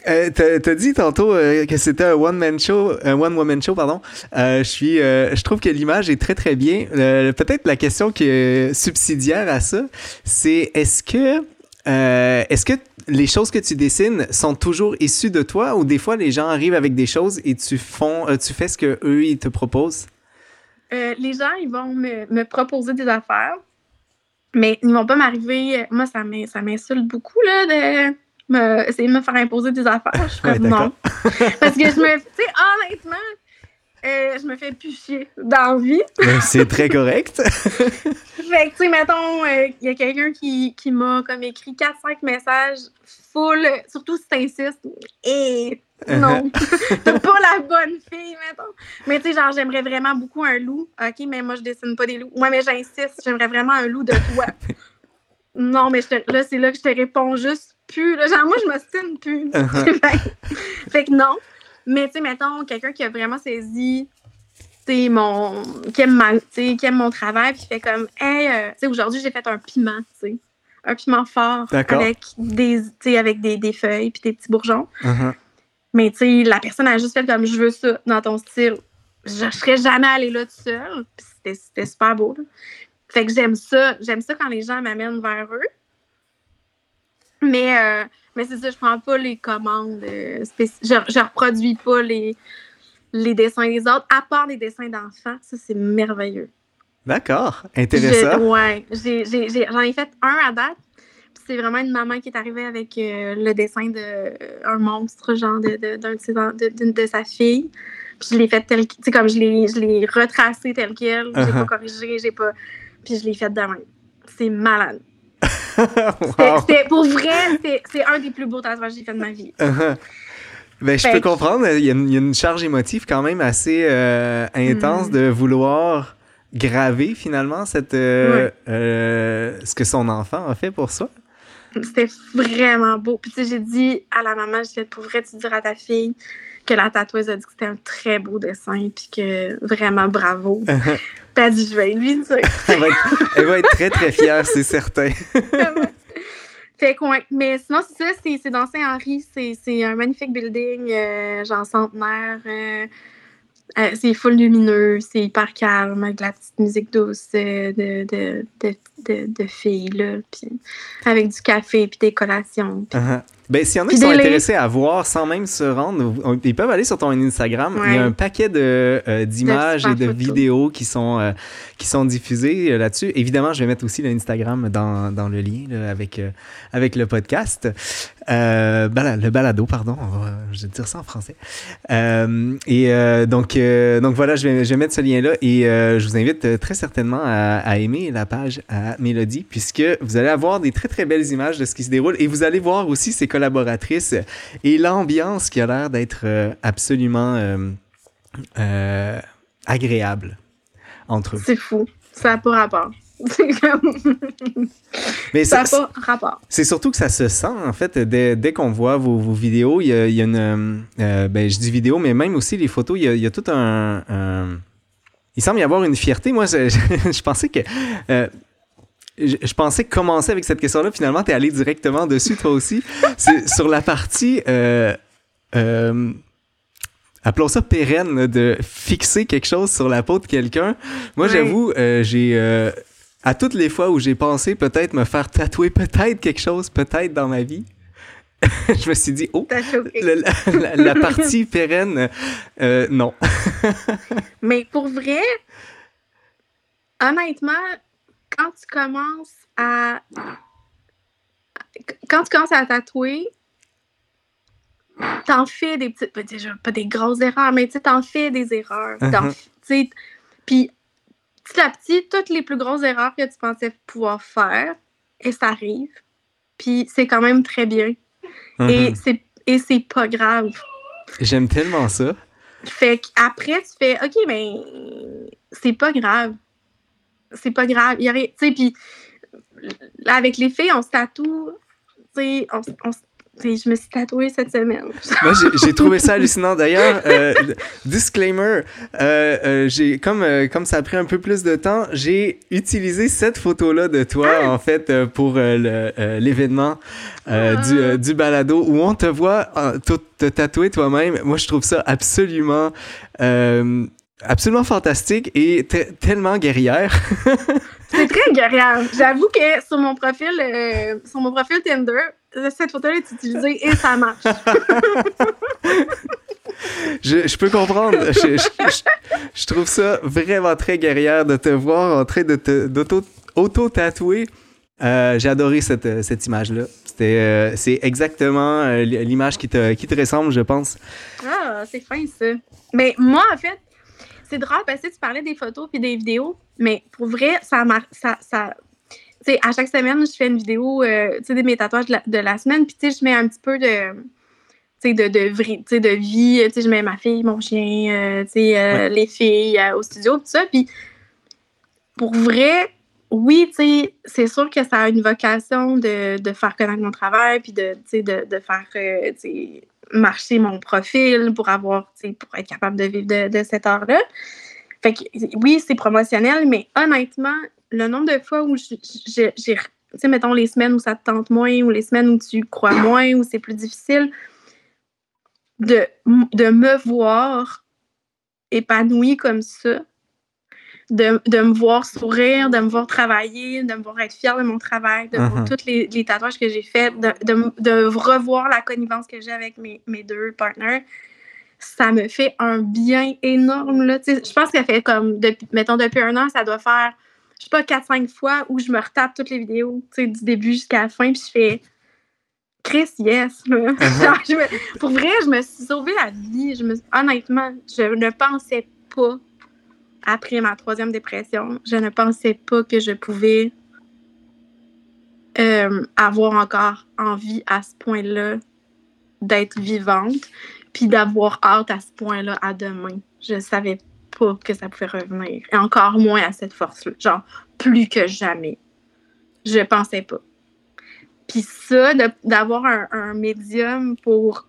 Euh, t'as dit tantôt euh, que c'était un one man show, un one woman show, pardon. je suis, je trouve que l'image est très très bien. Peut-être la question qui est subsidiaire à ça, c'est est-ce que euh, est-ce que les choses que tu dessines sont toujours issues de toi ou des fois les gens arrivent avec des choses et tu, font, euh, tu fais ce qu'eux, ils te proposent? Euh, les gens, ils vont me, proposer des affaires, mais ils vont pas m'arriver. Moi, ça m'insulte beaucoup là, de me, essayer de me faire imposer des affaires. Je suis comme non. Parce que je me. Tu sais, honnêtement, euh, je me fais plus chier dans la vie. c'est très correct. fait que, tu sais, mettons, il euh, y a quelqu'un qui, qui m'a comme écrit 4-5 messages full, surtout si t'insistes. Et non, t'es pas la bonne fille, mettons. Mais tu sais, genre, j'aimerais vraiment beaucoup un loup. OK, mais moi, je dessine pas des loups. Moi, mais j'insiste, j'aimerais vraiment un loup de toi. non, mais là, c'est là que je te réponds juste plus. Genre, moi, je m'ostine plus. Uh-huh. fait que non. Mais tu sais, mettons, quelqu'un qui a vraiment saisi mon qui aime, qui aime mon travail puis fait comme hey euh, tu sais aujourd'hui j'ai fait un piment tu sais un piment fort avec des avec des, des, feuilles puis des petits bourgeons uh-huh. mais tu sais la personne a juste fait comme je veux ça dans ton style je, ne serais jamais allée là tout seul c'était super beau fait que j'aime ça j'aime ça quand les gens m'amènent vers eux mais euh, mais c'est ça, je prends pas les commandes euh, je, je reproduis pas les, les dessins des autres, à part les dessins d'enfants. Ça, c'est merveilleux. D'accord, intéressant. Oui, j'en ai, fait un à date. C'est vraiment une maman qui est arrivée avec euh, le dessin d'un monstre, genre, de, de, de, sa fille. Puis je l'ai fait tel quel, comme je l'ai retracé tel quel. J'ai uh-huh. pas corrigé, j'ai pas. Puis je l'ai fait de même. C'est malade. C'était pour vrai, c'est un des plus beaux tatouages que j'ai fait de ma vie. Uh-huh. Ben, je peux comprendre. Il y, a une, charge émotive quand même assez euh, intense mm. de vouloir graver finalement cette, euh, euh, ce que son enfant a fait pour soi. C'était vraiment beau. Puis tu sais, j'ai dit à la maman, je dit, pour vrai, tu diras à ta fille que la tatoueuse a dit que c'était un très beau dessin, puis que vraiment bravo. T'as dit, je vais lui dire. elle, va être, elle va être très, très fière, c'est certain. fait que, mais sinon, c'est ça, c'est dans Saint-Henri, c'est un magnifique building, euh, genre centenaire. Euh, euh, c'est full lumineux, c'est hyper calme, avec la petite musique douce de, de, de, de, filles, là, puis avec du café, puis des collations. Uh-huh. Ben, s'il y en a qui sont intéressés à voir sans même se rendre, ils peuvent aller sur ton Instagram. Il y a un paquet de, euh, d'images et de vidéos qui sont, euh, qui sont diffusées euh, là-dessus. Évidemment, je vais mettre aussi l'Instagram dans, dans le lien avec, avec le podcast. Le balado, pardon. je vais dire ça en français. et donc, donc voilà, je vais, je vais mettre ce lien-là et je vous invite très certainement à, aimer la page à Mélodie puisque vous allez avoir des très très belles images de ce qui se déroule et vous allez voir aussi ces collaboratrices et l'ambiance qui a l'air d'être euh, absolument euh, euh, agréable entre eux. C'est fou. Ça n'a pas rapport. Mais ça n'a pas rapport. C'est surtout que ça se sent, en fait, dès, dès qu'on voit vos, vos, vidéos. Il y y a une. ben, je dis vidéo, mais même aussi les photos, il y a, y a tout un, Il semble y avoir une fierté. Moi, je, je, pensais que je, pensais commencer avec cette question-là. Finalement, tu es allé directement dessus, toi aussi. C'est sur la partie, euh, euh, appelons ça pérenne, de fixer quelque chose sur la peau de quelqu'un. Moi, j'avoue, euh, j'ai. À toutes les fois où j'ai pensé peut-être me faire tatouer peut-être quelque chose, peut-être dans ma vie, je me suis dit, oh, la, la, partie pérenne, euh, non. Mais pour vrai, honnêtement, quand tu commences à. Quand tu commences à tatouer, t'en fais des petites. Ben, pas des grosses erreurs, mais tu t'en fais des erreurs. Uh-huh. Puis, petit à petit, toutes les plus grosses erreurs que tu pensais pouvoir faire, et ça arrive. Puis, c'est quand même très bien. Uh-huh. Et c'est pas grave. J'aime tellement ça. Fait qu'après, tu fais OK, mais c'est pas grave. C'est pas grave. Tu sais, puis avec les filles, on se tatoue. Tu sais, on, on, je me suis tatouée cette semaine. Moi, j'ai trouvé ça hallucinant. D'ailleurs, euh, disclaimer, euh, euh, j'ai comme, comme ça a pris un peu plus de temps, j'ai utilisé cette photo-là de toi, ah! en fait, pour l'événement ah! du, du balado où on te voit te tatouer toi-même. Moi, je trouve ça absolument absolument fantastique et tellement guerrière. C'est très guerrière. J'avoue que sur mon profil, sur mon profil Tinder, cette photo-là est utilisée et ça marche. je, peux comprendre. Je, trouve ça vraiment très guerrière de te voir en train de te, d'auto-tatouer. Euh, j'ai adoré cette, cette image-là. Euh, c'est exactement euh, l'image qui te, qui te ressemble, je pense. Ah, c'est fin ça. Mais moi, en fait, c'est drôle parce que tu parlais des photos puis des vidéos, mais pour vrai, ça, ça, ça, à chaque semaine, je fais une vidéo euh, de mes tatouages de la, semaine, puis je mets un petit peu de, de, de, de vie. Je mets ma fille, mon chien, euh, euh, les filles au studio, tout ça. Puis pour vrai, oui, c'est sûr que ça a une vocation de, faire connaître mon travail, puis de, de, de faire marcher mon profil pour avoir, pour être capable de vivre de, de cette heure-là. Fait que oui, c'est promotionnel, mais honnêtement, le nombre de fois où j'ai, tu sais, mettons les semaines où ça te tente moins, ou les semaines où tu crois moins, où c'est plus difficile, de, de me voir épanouie comme ça, de, de, me voir sourire, de me voir travailler, de me voir être fière de mon travail, de voir uh-huh. tous les, les, tatouages que j'ai faits, de, de, revoir la connivence que j'ai avec mes, mes deux partenaires ça me fait un bien énorme. Là. Je pense qu'elle fait comme, depuis, mettons, depuis un an, ça doit faire je sais pas, 4-5 fois où je me retape toutes les vidéos, du début jusqu'à la fin, puis je fais Chris, yes. Uh-huh. pour vrai, je me suis sauvé la vie. Je me, honnêtement, je ne pensais pas, après ma troisième dépression, je ne pensais pas que je pouvais euh, avoir encore envie à ce point-là d'être vivante, puis d'avoir hâte à ce point-là à demain. Je savais pas que ça pouvait revenir. Et encore moins à cette force-là. Genre, plus que jamais. Je pensais pas. Puis ça, d'avoir un, médium pour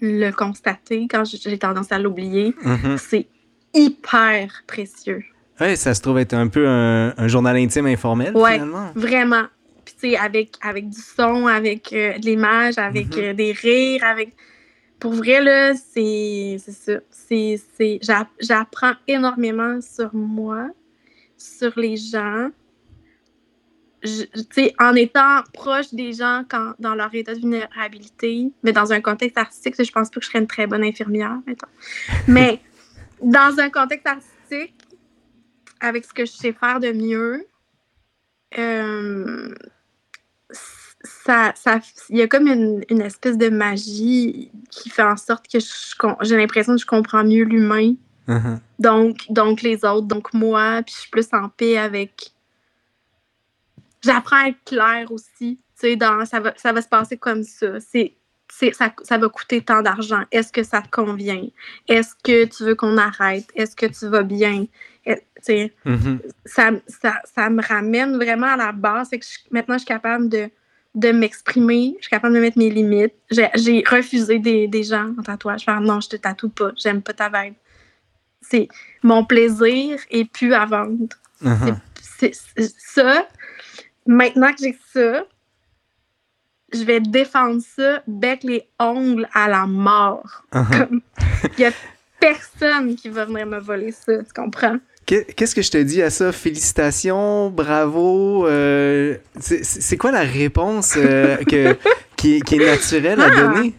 le constater quand j'ai tendance à l'oublier, mm-hmm. c'est hyper précieux. Oui, ça se trouve être un peu un, journal intime informel, ouais, finalement. vraiment. Puis, tu sais, avec, avec du son, avec euh, de l'image, avec mm-hmm. euh, des rires, avec pour vrai, là, c'est ça. C'est, j'apprends énormément sur moi, sur les gens. sais, en étant proche des gens quand, dans leur état de vulnérabilité, mais dans un contexte artistique, je pense pas que je serais une très bonne infirmière, Mais dans un contexte artistique, avec ce que je sais faire de mieux, euh, ça, ça, il y a comme une, une, espèce de magie qui fait en sorte que j'ai l'impression que je comprends mieux l'humain. Uh-huh. Donc, donc les autres, donc moi, puis je suis plus en paix avec. J'apprends à être claire aussi. Tu sais, dans, ça, va, ça va se passer comme ça. C'est, ça, ça va coûter tant d'argent. Est-ce que ça te convient? Est-ce que tu veux qu'on arrête? Est-ce que tu vas bien? Sais, mm-hmm. ça, ça, ça, me ramène vraiment à la base. C'est que maintenant, je suis capable de de m'exprimer, je suis capable de mettre mes limites. J'ai refusé des, des, gens en tatouage. Faire non, je te tatoue pas, j'aime pas ta vibe. C'est mon plaisir et plus à vendre. C'est ça. Maintenant que j'ai ça, je vais défendre ça, bec les ongles à la mort. Uh-huh. Il y a personne qui va venir me voler ça, tu comprends? Qu'est-ce que je te dis à ça? Félicitations, bravo. Euh, c'est quoi la réponse euh, que, qui, est, qui est naturel à Ah. donner?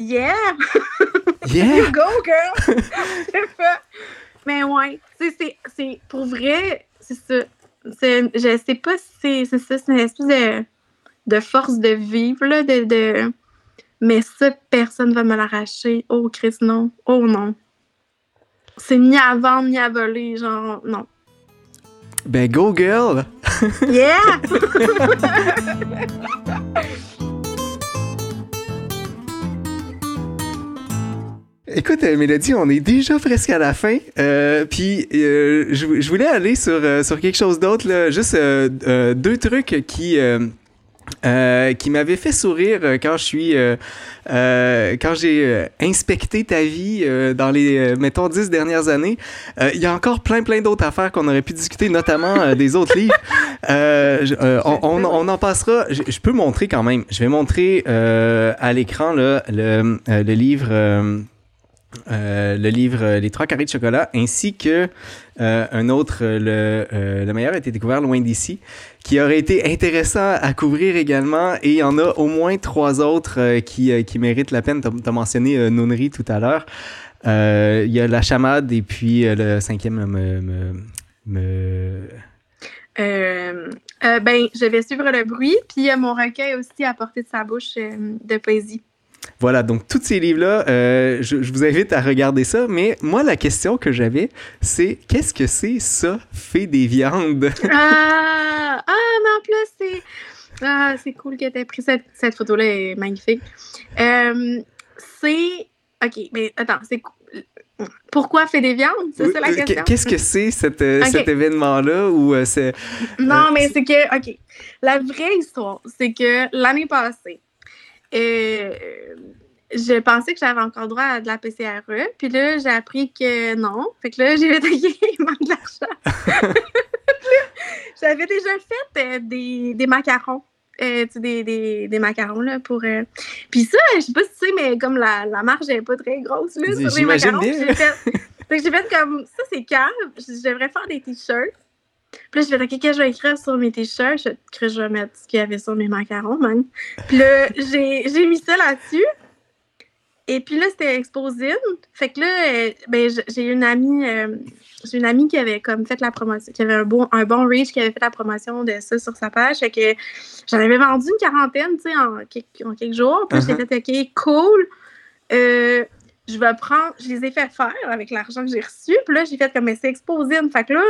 Yeah! Yeah! You go, girl! Mais ouais, c'est- pour vrai, c'est ça. Je sais pas si c'est ça, c'est une espèce de, de force de vivre, là, de, de... Mais ça, personne va me l'arracher. Oh, Chris, non. Oh, non. C'est ni à vendre, ni à voler, genre, non. Ben, go girl! Yeah! Écoute, euh, Mélodie, on est déjà presque à la fin. Euh, Puis, euh, je, je voulais aller sur, euh, sur quelque chose d'autre, là. Juste euh, deux trucs qui. Euh, qui m'avaient fait sourire euh, quand je suis euh, euh, quand j'ai inspecté ta vie dans les mettons dix dernières années il y a encore plein plein d'autres affaires qu'on aurait pu discuter notamment des autres livres. On, on- on en passera. Je, je peux montrer quand même. Je vais montrer à l'écran là, le, le livre euh, euh, le livre euh, Les trois carrés de chocolat, ainsi que euh, un autre, euh, le, euh, le meilleur a été découvert loin d'ici, qui aurait été intéressant à couvrir également. Et il y en a au moins trois autres euh, qui, euh, qui méritent la peine. Tu as mentionné euh, tout à l'heure. Euh, Il y a La Chamade et puis euh, le cinquième me... me, Euh, euh, ben, je vais suivre le bruit, puis a mon recueil aussi à portée de sa bouche euh, de poésie. Voilà, donc tous ces livres-là, euh, je, je vous invite à regarder ça. Mais moi, la question que j'avais, c'est qu'est-ce que c'est ça, fait des viandes? Ah, ah mais en plus, c'est. Ah, c'est cool que tu aies pris cette, cette photo-là, elle est magnifique. Euh, c'est. Ok, mais attends, c'est. Pourquoi fait des viandes? C'est ça la Euh, question? Qu'est-ce que c'est cet, cet événement-là ou c'est Non, mais c'est que, OK. La vraie histoire, c'est que l'année passée, euh, je pensais que j'avais encore droit à de la PCRE. Puis là, j'ai appris que non. Fait que là, j'ai fait, il manque de l'argent. J'avais déjà fait euh, des, des macarons. Euh, tu sais, des, des, des macarons, là, pour... euh, Puis ça, je sais pas si tu sais, mais comme la, la marge n'est pas très grosse, là, sur les macarons. J'ai fait... fait que j'ai fait comme... Ça, c'est cave. Je devrais faire des T-shirts. Puis là, je vais OK, qu'est-ce que je vais écrire sur mes t-shirts? Je que je vais mettre ce qu'il y avait sur mes macarons, man. Puis là, j'ai j'ai mis ça là-dessus. Et puis là, c'était Exposine. Fait que là, euh, ben, j'ai une amie, euh, j'ai une amie qui avait comme fait la promotion, qui avait un bon, un bon reach, qui avait fait la promotion de ça sur sa page. Fait que j'en avais vendu une quarantaine, tu sais, en, quelques- en quelques jours. Puis j'ai fait OK, cool. Euh, je vais prendre, je les ai fait faire avec l'argent que j'ai reçu. Puis là, j'ai fait comme, mais c'est Exposine. Fait que là,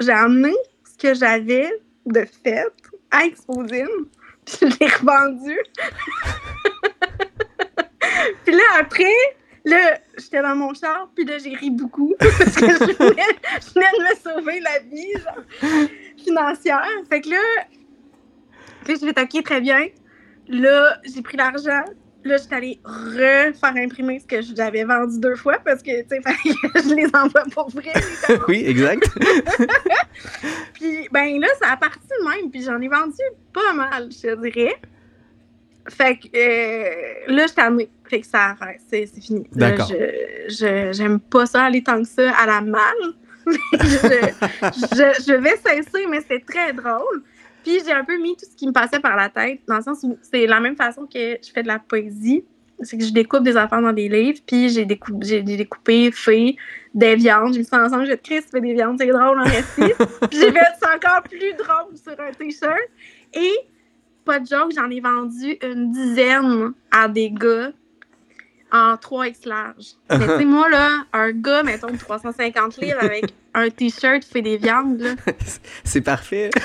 j'ai amené ce que j'avais de fait à Exposine, puis je l'ai revendu. puis là, après, là, j'étais dans mon char, puis là, j'ai ri beaucoup, parce que je venais, de me sauver la vie, financière. Fait que là, puis je vais OK, très bien. Là, j'ai pris l'argent. Là, j'étais allée refaire imprimer ce que j'avais vendu deux fois parce que, tu sais, je les envoie pour vrai. Oui, exact. Puis, ben là, ça a parti de même. Puis j'en ai vendu pas mal, je te dirais. Fait que euh, là, je t'amène. Fait que ça arrête. C'est fini. Là, D'accord. je- je- J'aime pas ça aller tant que ça à la malle. je, je, je vais cesser, mais c'est très drôle. Puis j'ai un peu mis tout ce qui me passait par la tête, dans le sens où c'est la même façon que je fais de la poésie. C'est que je découpe des affaires dans des livres, puis j'ai décou- j'ai découpé, fait des viandes. Je me suis ensemble, je vais te créer, tu fais des viandes, c'est drôle en récit. puis j'ai fait c'est encore plus drôle sur un t-shirt. Et pas de joke, j'en ai vendu une dizaine à des gars en 3X large. Mais tu sais, moi, là, un gars, mettons, de 350 livres avec un t-shirt fait des viandes, là. C'est parfait.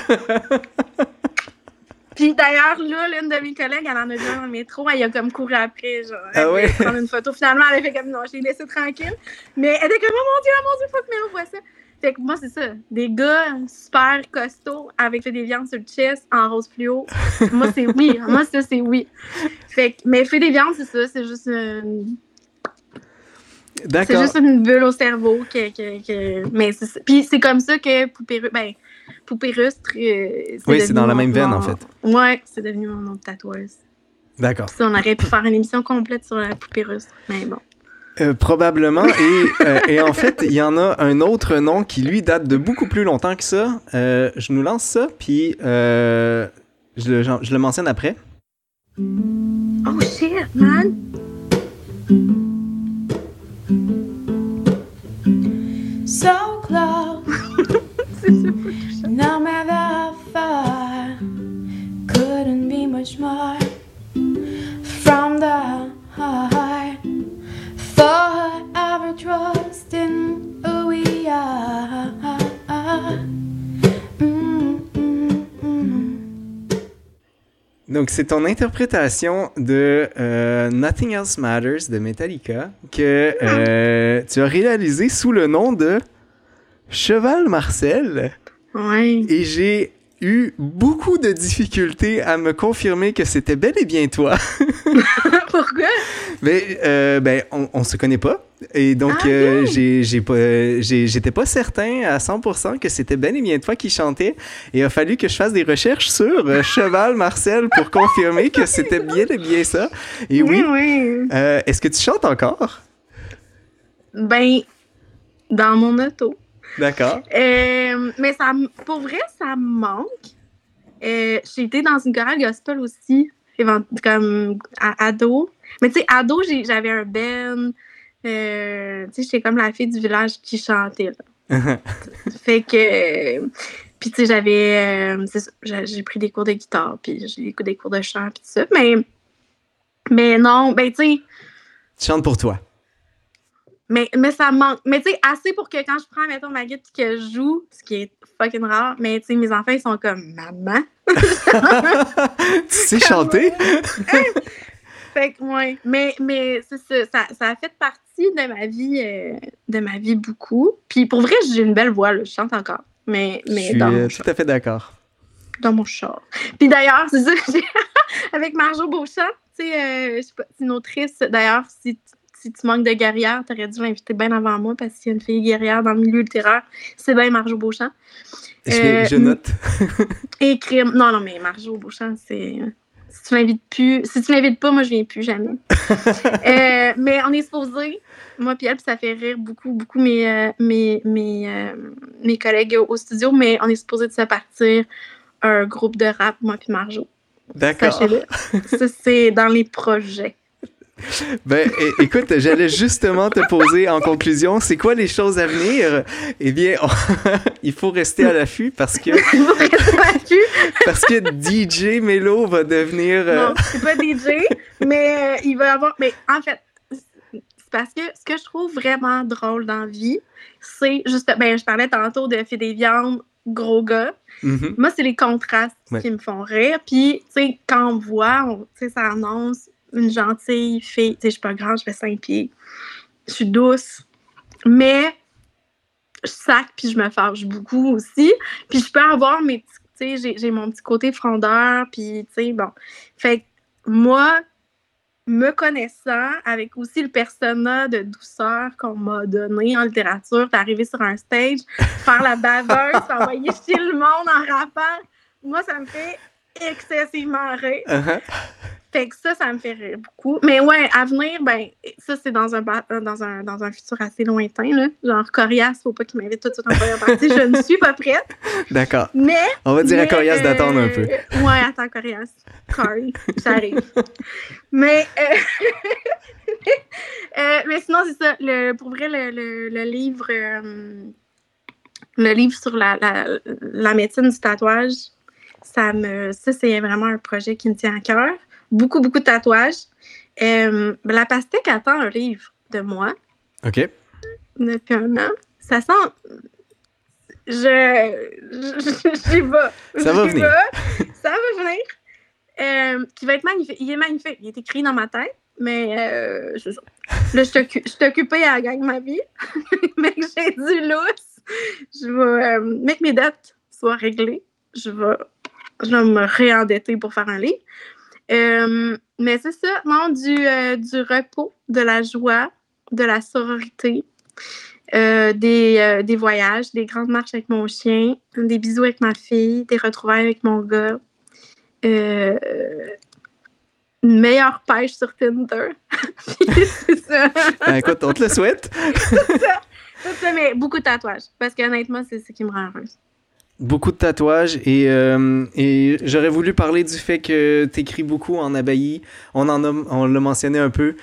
Puis d'ailleurs, là, l'une de mes collègues, elle en a vu dans le métro, elle a comme couru après, genre, elle Ah voulait ouais? prendre une photo. Finalement, elle a fait comme non, je l'ai laissé tranquille. Mais elle était comme, oh mon Dieu, oh mon Dieu, faut que Mélo voit ça. Fait que moi, c'est ça. Des gars super costauds avec fait des viandes sur le chest en rose fluo. moi, c'est oui. Moi, ça, c'est oui. Fait que, mais fait des viandes, c'est ça. C'est juste une, c'est juste une bulle au cerveau. Que, que, que- mais c'est. Puis c'est comme ça que Poupée, ben, Poupée Rustre. euh, Oui, c'est dans la même veine, mon- en fait. Ouais, c'est devenu mon nom de tatoueuse. D'accord. Puis on aurait pu faire une émission complète sur la Poupée Rustre. Mais bon. Euh, probablement. Et, euh, et en fait, il y en a un autre nom qui, lui, date de beaucoup plus longtemps que ça. Euh, je nous lance ça, puis euh, je, le- je le mentionne après. Oh shit, man! So close, no matter how far, couldn't be much more from the heart. Forever trust in who we are. Donc, c'est ton interprétation de euh, Nothing Else Matters de Metallica que euh, tu as réalisé sous le nom de Cheval Marcel. Ouais. Et j'ai eu beaucoup de difficultés à me confirmer que c'était bel et bien toi. Pourquoi? Mais euh, ben, on, on se connaît pas. Et donc, Ah, euh, j'ai, pas, j'étais pas certain à 100% que c'était bel et bien toi qui chantais. Et il a fallu que je fasse des recherches sur euh, Cheval Marcel pour confirmer que c'était bien et bien ça. Et oui, oui. euh, est-ce que tu chantes encore? Ben, dans mon auto. D'accord. Euh, mais ça, pour vrai, ça me manque. Euh, j'ai été dans une chorale gospel aussi, comme à, ado. Mais tu sais, ado, j'avais un band. Euh, tu sais, j'étais comme la fille du village qui chantait. là. Fait que. Puis, tu sais, j'avais. euh, j'ai pris des cours de guitare, puis j'ai des cours- des cours de chant, puis tout ça. Mais. Mais non, ben, tu sais. tu chantes pour toi. Mais, mais ça manque. Mais tu sais, assez pour que quand je prends, mettons, ma guitare que je joue, ce qui est fucking rare, mais tu sais, mes enfants, ils sont comme maman? tu sais chanter? Fait que, ouais. Mais, mais c'est ça, ça, ça a fait partie de ma vie, euh, de ma vie beaucoup. Puis pour vrai, j'ai une belle voix, là, je chante encore. Mais, Je mais suis dans, euh, tout à fait d'accord. dans mon char. Puis d'ailleurs, c'est ça, avec Marjo Beauchamp, tu sais, euh, je sais pas, c'est une autrice. D'ailleurs, si, si tu manques de guerrière, t'aurais dû l'inviter bien avant moi parce qu'il y a une fille guerrière dans le milieu littéraire. C'est bien Marjo Beauchamp. Je, Euh, je note. Et crime. Non, non, mais Marjo Beauchamp, c'est. Si tu m'invites plus. Si tu m'invites pas, moi, je viens plus jamais. Euh, mais on est supposé, moi puis elle, puis ça fait rire beaucoup, beaucoup mes, euh, mes, mes, euh, mes collègues au, au studio, mais on est supposé de se partir un groupe de rap, moi puis Marjo. D'accord. Sachez-le. Ça, c'est dans les projets. Ben, écoute, j'allais justement te poser en conclusion, c'est quoi les choses à venir? Eh bien, on- il faut rester à l'affût parce que, parce que DJ Melo va devenir... euh, Non, c'est pas DJ, mais euh, il va avoir. Mais en fait, c'est parce que ce que je trouve vraiment drôle dans la vie, c'est juste. Ben, je parlais tantôt de fait des viandes, gros gars. mhm. Moi, c'est les contrastes Ouais. qui me font rire. Puis, tu sais, quand on voit, on- tu sais, ça annonce une gentille fille. Tu sais, je suis pas grande, je fais 5 pieds. Je suis douce. Mais je sac puis je me fâche beaucoup aussi. Puis je peux avoir mes petits, tu sais, j'ai- j'ai mon petit côté frondeur, puis tu sais, bon. Fait que moi, me connaissant, avec aussi le persona de douceur qu'on m'a donné en littérature, d'arriver sur un stage, faire la baveuse, envoyer chier le monde en rappant, moi, ça me fait excessivement rire. Uh-huh. Fait que ça, ça me fait rire beaucoup. Mais ouais, à venir, ben, ça, c'est dans un, ba- dans, un, dans un futur assez lointain, là. Genre, Corias, faut pas qu'il m'invite tout de suite en première partie. Je ne suis pas prête. D'accord. Mais. On va dire à Corias d'attendre un peu. euh, Ouais, attends, Corias. Corey, j'arrive. mais. euh, euh, mais sinon, c'est ça. Le, pour vrai, le, le, le livre. euh, le livre sur la, la, la médecine du tatouage, ça me. Ça, c'est vraiment un projet qui me tient à cœur. Beaucoup, beaucoup de tatouages. Euh, la pastèque attend un livre de moi OK. depuis un an. Ça sent. Je. J'y vais. Ça va venir. Ça va venir. Euh, qui va être magnifique. Il est magnifique. Il est écrit dans ma tête, mais euh. Là, je t'occu- je suis occupée à gagner ma vie. mais que j'ai du lousse. Je vais. euh, mais que mes dettes soient réglées. Je vais, je vais me réendetter pour faire un livre. Euh, mais c'est ça, non, du, euh, du repos, de la joie, de la sororité, euh, des, des voyages, des grandes marches avec mon chien, des bisous avec ma fille, des retrouvailles avec mon gars, une meilleure pêche sur Tinder. C'est ça. Ben, écoute, on te le souhaite. Tout ça, mais beaucoup de tatouages. Parce qu'honnêtement, c'est ce qui me rend heureuse. Beaucoup de tatouages et, euh, et j'aurais voulu parler du fait que tu écris beaucoup en abbaye. On en a, on l'a mentionné un peu.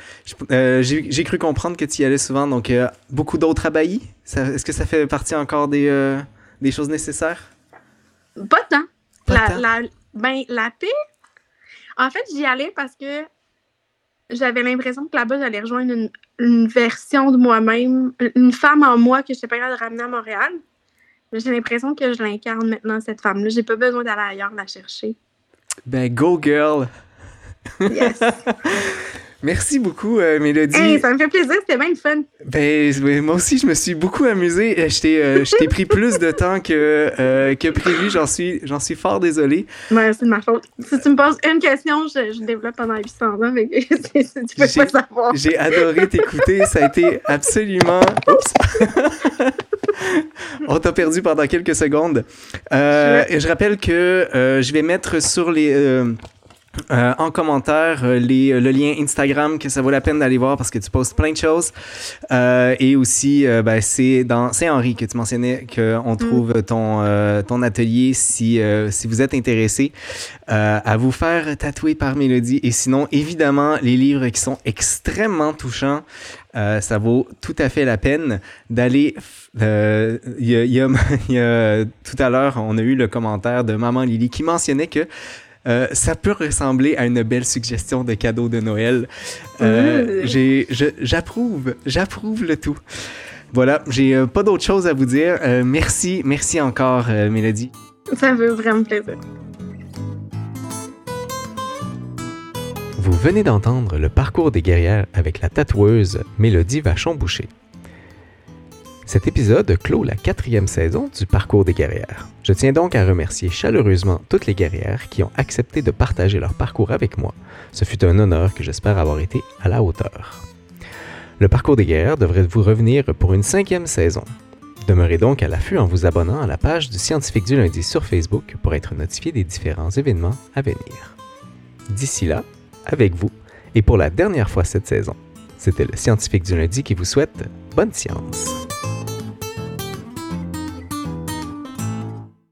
Euh, J'ai cru comprendre que tu y allais souvent, donc euh, beaucoup d'autres abbayes. Est-ce que ça fait partie encore des, des choses nécessaires? Pas tant. Pas la, tant. la- ben, la paix, en fait, j'y allais parce que j'avais l'impression que là-bas, j'allais rejoindre une, une version de moi-même, une femme en moi que je n'étais pas capable de ramener à Montréal. J'ai l'impression que je l'incarne maintenant, cette femme-là. J'ai pas besoin d'aller ailleurs la chercher. Ben, go girl! Yes. Merci beaucoup, euh, Mélodie. hey, ça me fait plaisir, c'était bien le fun. Ben, moi aussi, je me suis beaucoup amusé. Euh, Je t'ai euh, je t'ai pris plus de temps que, euh, que prévu. J'en suis, j'en suis fort désolé. Ouais, c'est de ma faute. Si tu me poses une question, je, je développe pendant 800 ans, mais tu peux pas savoir. J'ai adoré t'écouter. Ça a été absolument. Oups! On t'a perdu pendant quelques secondes. Euh, et je rappelle que euh, je vais mettre sur les. euh, en commentaire les, le lien Instagram que ça vaut la peine d'aller voir parce que tu postes plein de choses et aussi ben, c'est dans c'est Henri que tu mentionnais qu'on trouve ton, ton atelier si, si vous êtes intéressé à vous faire tatouer par Mélodie et sinon évidemment les livres qui sont extrêmement touchants euh, ça vaut tout à fait la peine d'aller. euh, Il y, a, il y a- il y a- tout à l'heure, on a eu le commentaire de Maman Lily qui mentionnait que euh, ça peut ressembler à une belle suggestion de cadeau de Noël. Euh, Mmh. J'approuve, j'approuve le tout. Voilà, j'ai euh, pas d'autre chose à vous dire. Merci, merci encore, Mélodie. Ça fait vraiment plaisir. Vous venez d'entendre le parcours des guerrières avec la tatoueuse Mélodie Vachon-Boucher. Cet épisode clôt la quatrième saison du parcours des guerrières. Je tiens donc à remercier chaleureusement toutes les guerrières qui ont accepté de partager leur parcours avec moi. Ce fut un honneur que j'espère avoir été à la hauteur. Le parcours des guerrières devrait vous revenir pour une cinquième saison. Demeurez donc à l'affût en vous abonnant à la page du Scientifique du lundi sur Facebook pour être notifié des différents événements à venir. D'ici là, avec vous, et pour la dernière fois cette saison, c'était le Scientifique du lundi qui vous souhaite bonne science.